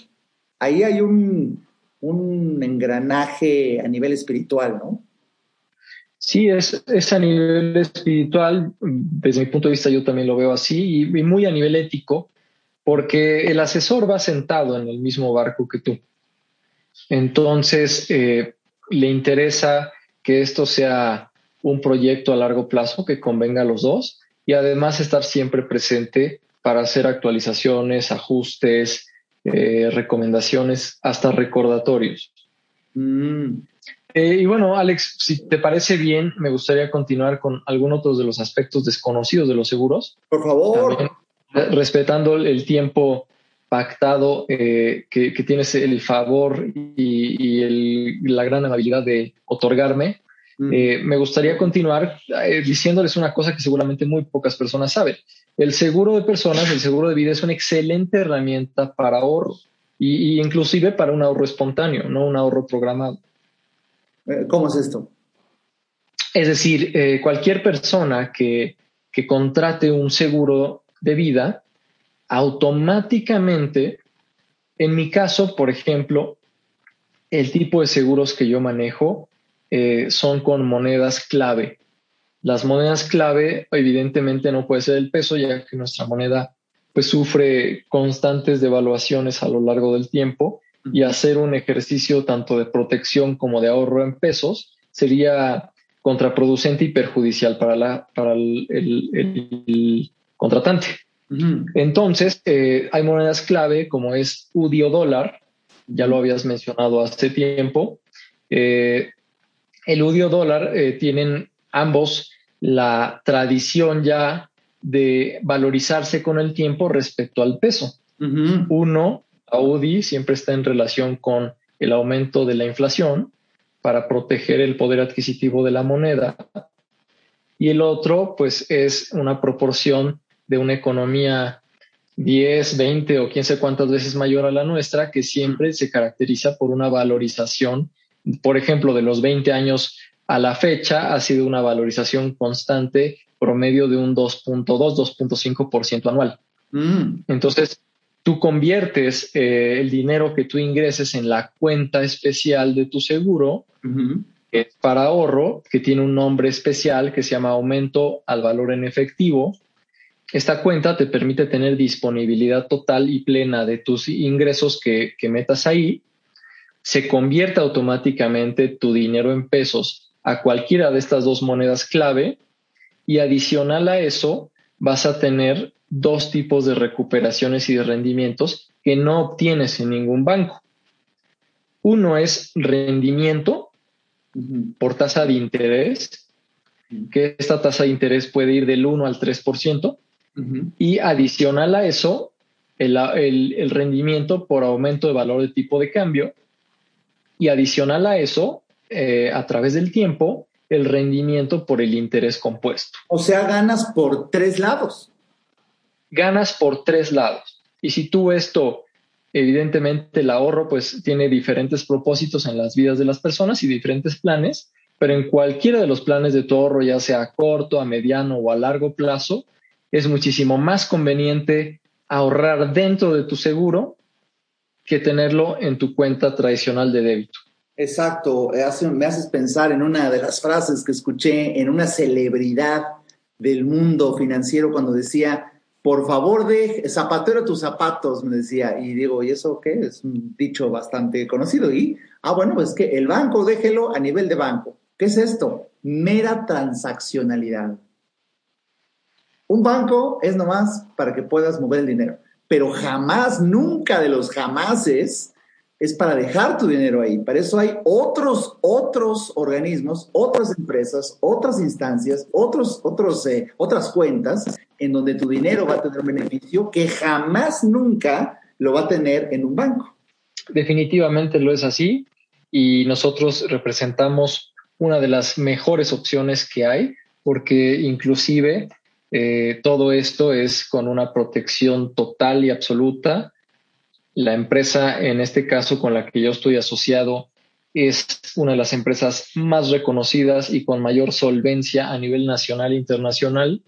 Ahí hay un, un engranaje a nivel espiritual, ¿no? Sí, es, a nivel espiritual, desde mi punto de vista yo también lo veo así, y, muy a nivel ético, porque el asesor va sentado en el mismo barco que tú. Entonces, eh, le interesa que esto sea un proyecto a largo plazo que convenga a los dos y además estar siempre presente para hacer actualizaciones, ajustes, eh, recomendaciones, hasta recordatorios. Mm. Eh, y bueno, Alex, si te parece bien, me gustaría continuar con algunos otros de los aspectos desconocidos de los seguros. Por favor. respetando el tiempo pactado eh, que, tienes el favor y, la gran amabilidad de otorgarme, mm. eh, me gustaría continuar diciéndoles una cosa que seguramente muy pocas personas saben. El seguro de personas, el seguro de vida es una excelente herramienta para ahorro y, y inclusive para un ahorro espontáneo, no un ahorro programado. Eh, ¿Cómo es esto? Es decir, eh, cualquier persona que, que contrate un seguro de vida, automáticamente, en mi caso, por ejemplo, el tipo de seguros que yo manejo eh, son con monedas clave. Las monedas clave, evidentemente, no puede ser el peso, ya que nuestra moneda pues, sufre constantes devaluaciones a lo largo del tiempo y hacer un ejercicio tanto de protección como de ahorro en pesos sería contraproducente y perjudicial para, la, para el, contratante. Entonces, eh, hay monedas clave como es UDI o dólar, ya lo habías mencionado hace tiempo. Eh, el UDI o dólar eh, tienen ambos la tradición ya de valorizarse con el tiempo respecto al peso. Uno Audi siempre está en relación con el aumento de la inflación para proteger el poder adquisitivo de la moneda. Y el otro, pues, es una proporción de una economía 10, 20 o quién sé cuántas veces mayor a la nuestra, que siempre se caracteriza por una valorización, por ejemplo, de los 20 años A la fecha ha sido una valorización constante promedio de un 2.2, 2.5% anual. Mm. Entonces, tú conviertes eh, el dinero que tú ingreses en la cuenta especial de tu seguro, que es para ahorro, que tiene un nombre especial que se llama aumento al valor en efectivo. Esta cuenta te permite tener disponibilidad total y plena de tus ingresos que, que metas ahí. Se convierte automáticamente tu dinero en pesos a cualquiera de estas dos monedas clave y adicional a eso vas a tener dos tipos de recuperaciones y de rendimientos que no obtienes en ningún banco. Uno es rendimiento por tasa de interés, que esta tasa de interés puede ir del 1 al 3%, y adicional a eso, el, rendimiento por aumento de valor de tipo de cambio, y adicional a eso, eh, a través del tiempo, el rendimiento por el interés compuesto. O sea, ganas por tres lados ganas por tres lados. Y si tú esto, evidentemente el ahorro pues tiene diferentes propósitos en las vidas de las personas y diferentes planes, pero en cualquiera de los planes de tu ahorro, ya sea a corto, a mediano o a largo plazo, es muchísimo más conveniente ahorrar dentro de tu seguro que tenerlo en tu cuenta tradicional de débito. Exacto, me haces pensar en una de las frases que escuché en una celebridad del mundo financiero cuando decía, por favor, de zapatero tus zapatos, me decía. Y digo, ¿y eso qué? Es un dicho bastante conocido. Y, ah, bueno, pues que el banco, déjelo a nivel de banco. ¿Qué es esto? Mera transaccionalidad. Un banco es nomás para que puedas mover el dinero, pero jamás, nunca de los jamases es para dejar tu dinero ahí. Para eso hay otros, otros organismos, otras empresas, otras instancias, otros, otros, eh, otras cuentas en donde tu dinero va a tener un beneficio que jamás, nunca lo va a tener en un banco. Definitivamente lo es así y nosotros representamos una de las mejores opciones que hay porque inclusive eh, todo esto es con una protección total y absoluta la empresa, en este caso con la que yo estoy asociado, es una de las empresas más reconocidas y con mayor solvencia a nivel nacional e internacional.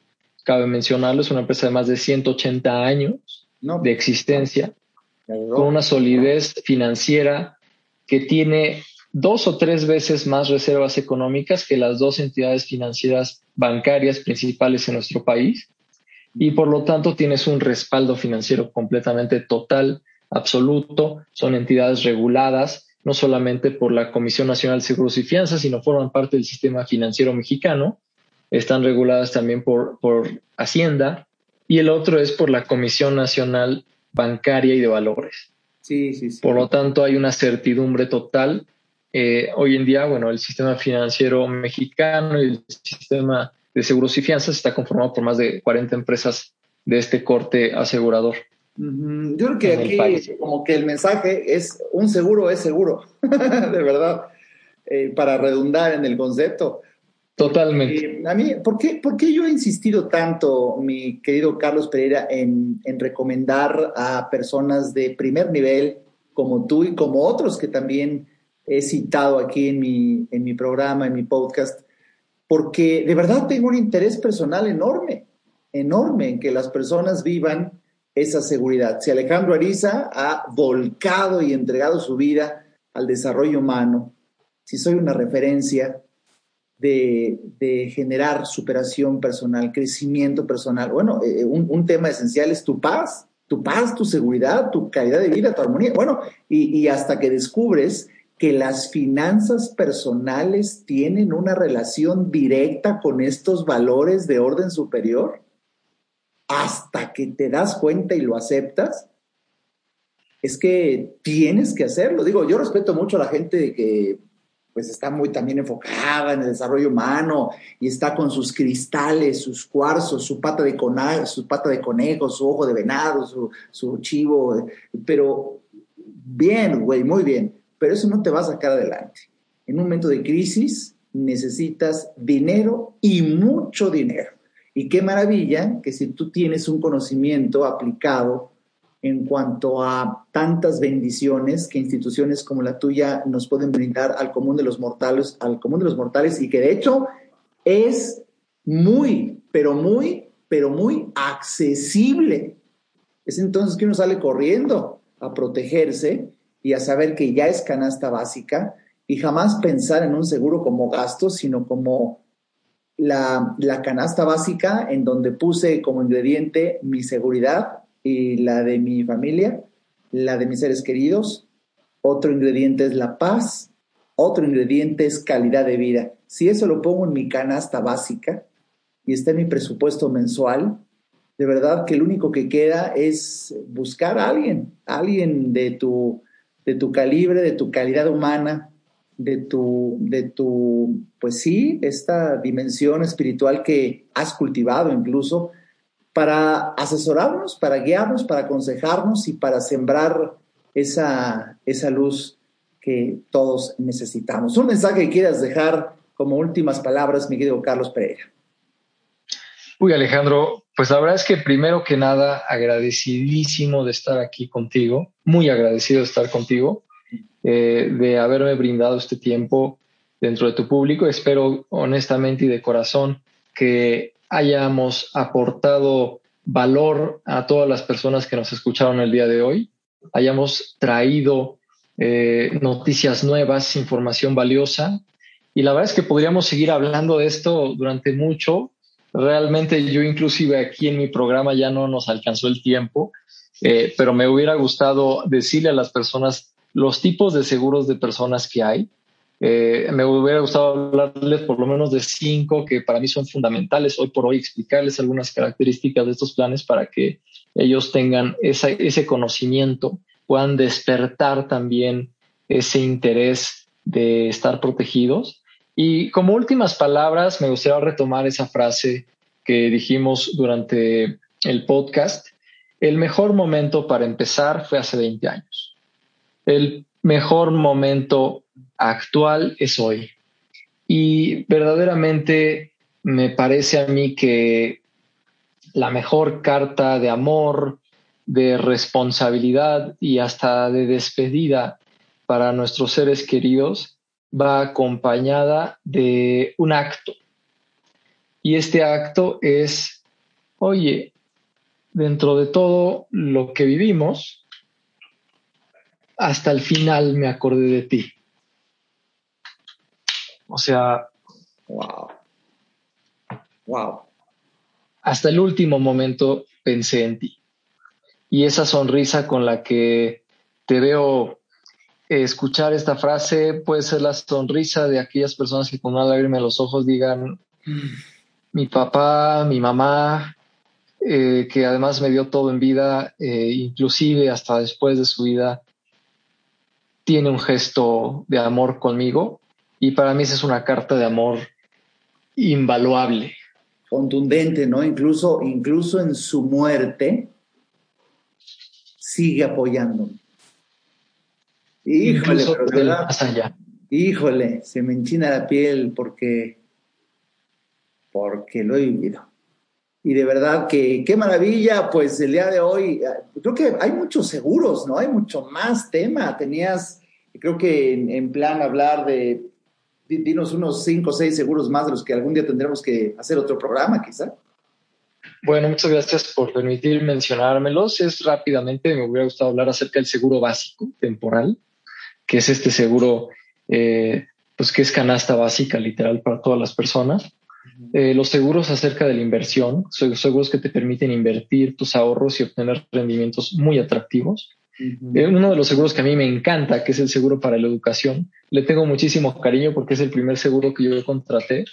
Cabe mencionarlo, es una empresa de más de 180 años de existencia, con una solidez financiera que tiene dos o tres veces más reservas económicas que las dos entidades financieras bancarias principales en nuestro país. Y por lo tanto tienes un respaldo financiero completamente total absoluto, son entidades reguladas no solamente por la Comisión Nacional de Seguros y Fianzas, sino forman parte del sistema financiero mexicano, están reguladas también por, por Hacienda, y el otro es por la Comisión Nacional Bancaria y de Valores. Sí, sí, sí. Por lo tanto, hay una certidumbre total. Eh, hoy en día, bueno, el sistema financiero mexicano y el sistema de seguros y fianzas está conformado por más de 40 empresas de este corte asegurador. Yo creo que aquí como que el mensaje es un seguro es seguro, de verdad, eh, para redundar en el concepto. Totalmente. a mí, ¿por qué, ¿por qué, yo he insistido tanto, mi querido Carlos Pereira, en, en, recomendar a personas de primer nivel como tú y como otros que también he citado aquí en mi, en mi programa, en mi podcast? Porque de verdad tengo un interés personal enorme, enorme en que las personas vivan esa seguridad. Si Alejandro Ariza ha volcado y entregado su vida al desarrollo humano, si soy una referencia de, generar superación personal, crecimiento personal, bueno, eh, un, tema esencial es tu paz, tu paz, tu seguridad, tu calidad de vida, tu armonía. Bueno, y hasta que descubres que las finanzas personales tienen una relación directa con estos valores de orden superior, hasta que te das cuenta y lo aceptas, es que tienes que hacerlo. Digo, yo respeto mucho a la gente que pues está muy también enfocada en el desarrollo humano y está con sus cristales, sus cuarzos, su pata de conejo, su pata de conejo, su ojo de venado, su, su chivo, pero bien, güey, muy bien, pero eso no te va a sacar adelante. En un momento de crisis necesitas dinero y mucho dinero. Y qué maravilla que si tú tienes un conocimiento aplicado en cuanto a tantas bendiciones que instituciones como la tuya nos pueden brindar al común de los mortales, al común de los mortales y que de hecho es muy, pero muy, pero muy accesible. Es entonces que uno sale corriendo a protegerse y a saber que ya es canasta básica y jamás pensar en un seguro como gasto, sino como la, la canasta básica en donde puse como ingrediente mi seguridad, y la de mi familia, la de mis seres queridos. Otro ingrediente es la paz, otro ingrediente es calidad de vida. Si eso lo pongo en mi canasta básica y está en mi presupuesto mensual, de verdad que lo único que queda es buscar a alguien, alguien de tu, de tu calibre, de tu calidad humana, de tu, de tu, pues sí, esta dimensión espiritual que has cultivado incluso, para asesorarnos, para guiarnos, para aconsejarnos y para sembrar esa, esa luz que todos necesitamos. Un mensaje que quieras dejar como últimas palabras, mi querido Carlos Pereira. Uy, Alejandro, pues la verdad es que primero que nada, agradecidísimo de estar aquí contigo, muy agradecido de estar contigo, eh, de haberme brindado este tiempo dentro de tu público. Espero honestamente y de corazón que hayamos aportado valor a todas las personas que nos escucharon el día de hoy, hayamos traído eh, noticias nuevas, información valiosa. Y la verdad es que podríamos seguir hablando de esto durante mucho. Realmente yo inclusive aquí en mi programa ya no nos alcanzó el tiempo, eh, pero me hubiera gustado decirle a las personas los tipos de seguros de personas que hay, eh, me hubiera gustado hablarles por lo menos de cinco que para mí son fundamentales hoy por hoy, explicarles algunas características de estos planes para que ellos tengan ese conocimiento, puedan despertar también ese interés de estar protegidos. Y como últimas palabras, me gustaría retomar esa frase que dijimos durante el podcast. El mejor momento para empezar fue hace 20 años. El mejor momento actual es hoy. Y verdaderamente me parece a mí que la mejor carta de amor, de responsabilidad y hasta de despedida para nuestros seres queridos va acompañada de un acto. Y este acto es, oye, dentro de todo lo que vivimos, hasta el final me acordé de ti. O sea, wow. Wow. Hasta el último momento pensé en ti. Y esa sonrisa con la que te veo escuchar esta frase puede ser la sonrisa de aquellas personas que con una lágrima en los ojos digan, mi papá, mi mamá, eh, que además me dio todo en vida, eh, inclusive hasta después de su vida, tiene un gesto de amor conmigo y para mí esa es una carta de amor invaluable. Contundente, ¿no? Incluso, incluso en su muerte, sigue apoyándome. Híjole, allá. híjole, se me enchina la piel porque, porque lo he vivido. Y de verdad que qué maravilla, pues el día de hoy, creo que hay muchos seguros, ¿no? Hay mucho más tema. Tenías, creo que en plan hablar de dinos unos cinco o seis seguros más de los que algún día tendremos que hacer otro programa, quizá. Bueno, muchas gracias por permitir mencionármelos. Es rápidamente, me hubiera gustado hablar acerca del seguro básico temporal, que es este seguro, eh, pues que es canasta básica literal para todas las personas. Eh, los seguros acerca de la inversión, son seguros que te permiten invertir tus ahorros y obtener rendimientos muy atractivos. Eh, uno de los seguros que a mí me encanta, que es el seguro para la educación, le tengo muchísimo cariño porque es el primer seguro que yo contraté.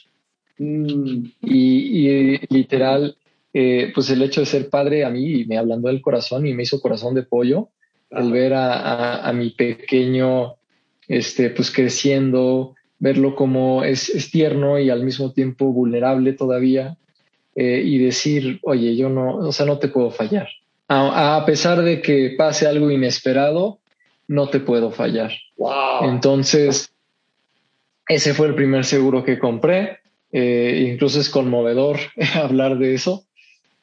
Mm, y, literal, eh, pues el hecho de ser padre a mí me hablando del corazón y me hizo corazón de pollo al ver a, mi pequeño, este, pues creciendo, verlo como es, tierno y al mismo tiempo vulnerable todavía eh, y decir, oye, yo no, o sea, no te puedo fallar a, pesar de que pase algo inesperado, no te puedo fallar. Entonces, ese fue el primer seguro que compré. Eh, incluso es conmovedor hablar de eso,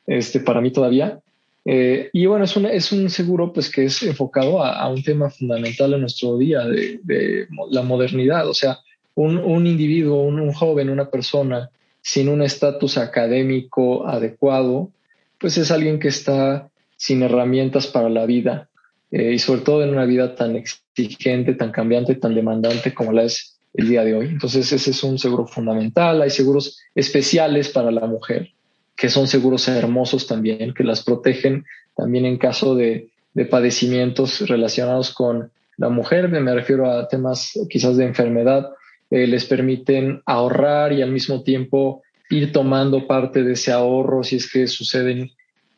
este, para mí todavía. Eh, y bueno, es un, es un seguro pues que es enfocado a, un tema fundamental en nuestro día de, la modernidad. O sea, un, un individuo, un, joven, una persona sin un estatus académico adecuado, pues es alguien que está sin herramientas para la vida eh, y sobre todo en una vida tan exigente, tan cambiante, tan demandante como la es el día de hoy. Entonces ese es un seguro fundamental. Hay seguros especiales para la mujer, que son seguros hermosos también, que las protegen también en caso de, padecimientos relacionados con la mujer. Me refiero a temas quizás de enfermedad. Eh, les permiten ahorrar y al mismo tiempo ir tomando parte de ese ahorro si es que suceden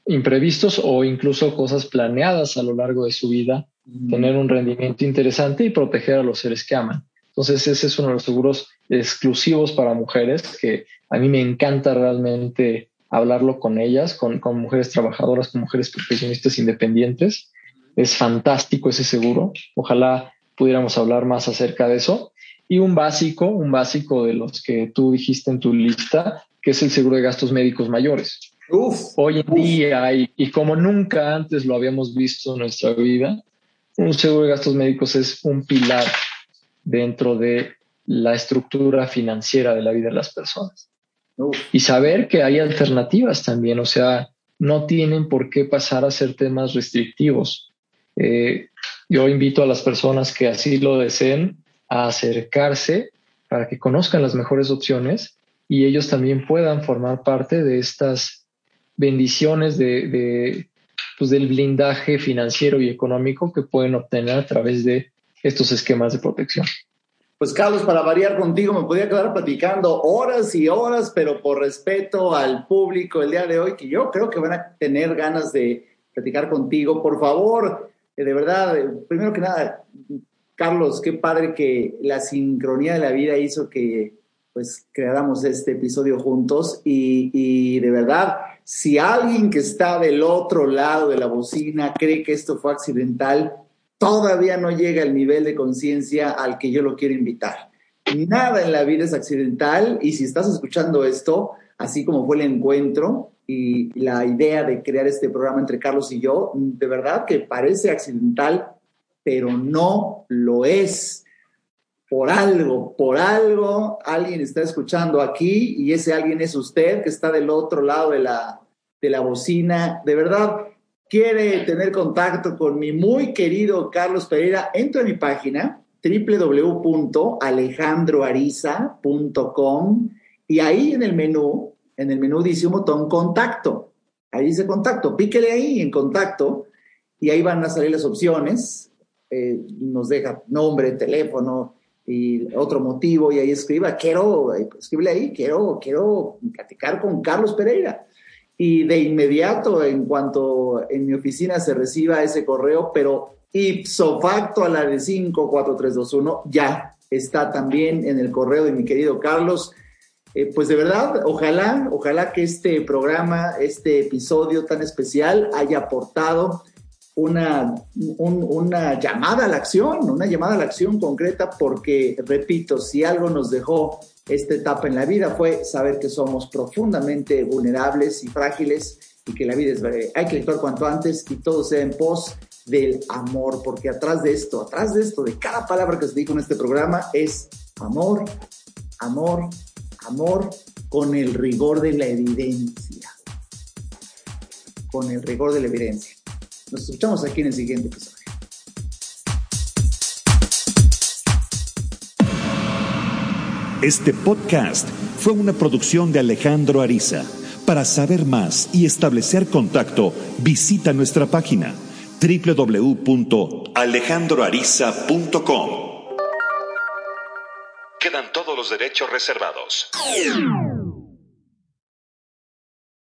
imprevistos o incluso cosas planeadas a lo largo de su vida, tener un rendimiento interesante y proteger a los seres que aman. Entonces ese es uno de los seguros exclusivos para mujeres que a mí me encanta realmente hablarlo con ellas, con, con mujeres trabajadoras, con mujeres profesionistas independientes. Es fantástico ese seguro. Ojalá pudiéramos hablar más acerca de eso. Y un básico, un básico de los que tú dijiste en tu lista, que es el seguro de gastos médicos mayores. Hoy en día, y, y, como nunca antes lo habíamos visto en nuestra vida, un seguro de gastos médicos es un pilar dentro de la estructura financiera de la vida de las personas. Y saber que hay alternativas también, o sea, no tienen por qué pasar a ser temas restrictivos. Eh, yo invito a las personas que así lo deseen a acercarse para que conozcan las mejores opciones y ellos también puedan formar parte de estas bendiciones de, pues del blindaje financiero y económico que pueden obtener a través de estos esquemas de protección. Pues Carlos, para variar contigo, me podía quedar platicando horas y horas, pero por respeto al público el día de hoy, que yo creo que van a tener ganas de platicar contigo, por favor, eh, de verdad, eh, primero que nada, Carlos, qué padre que la sincronía de la vida hizo que pues creáramos este episodio juntos y, y de verdad, si alguien que está del otro lado de la bocina cree que esto fue accidental, todavía no llega al nivel de conciencia al que yo lo quiero invitar. Nada en la vida es accidental y si estás escuchando esto, así como fue el encuentro y la idea de crear este programa entre Carlos y yo, de verdad que parece accidental, pero no lo es. Por algo, por algo, alguien está escuchando aquí y ese alguien es usted que está del otro lado de la, de la bocina. De verdad, quiere tener contacto con mi muy querido Carlos Pereira, entra a mi página www.alejandroariza.com y ahí en el menú, en el menú dice un botón contacto. Ahí dice contacto, píquele ahí en contacto y ahí van a salir las opciones. Eh, nos deja nombre, teléfono y otro motivo y ahí escriba, quiero, escribe ahí, quiero, quiero platicar con Carlos Pereira y de inmediato, en cuanto en mi oficina se reciba ese correo, pero ipso facto a la de 54321, ya está también en el correo de mi querido Carlos. Eh, pues de verdad, ojalá, ojalá que este programa, este episodio tan especial haya aportado una, una llamada a la acción, una llamada a la acción concreta, porque, repito, si algo nos dejó esta etapa en la vida fue saber que somos profundamente vulnerables y frágiles y que la vida es hay que actuar cuanto antes y todo sea en pos del amor, porque atrás de esto, atrás de esto, de cada palabra que se dijo en este programa es amor, amor, amor con el rigor de la evidencia. Con el rigor de la evidencia. Nos escuchamos aquí en el siguiente episodio. Este podcast fue una producción de Alejandro Ariza. Para saber más y establecer contacto, visita nuestra página www.alejandroariza.com. Quedan todos los derechos reservados.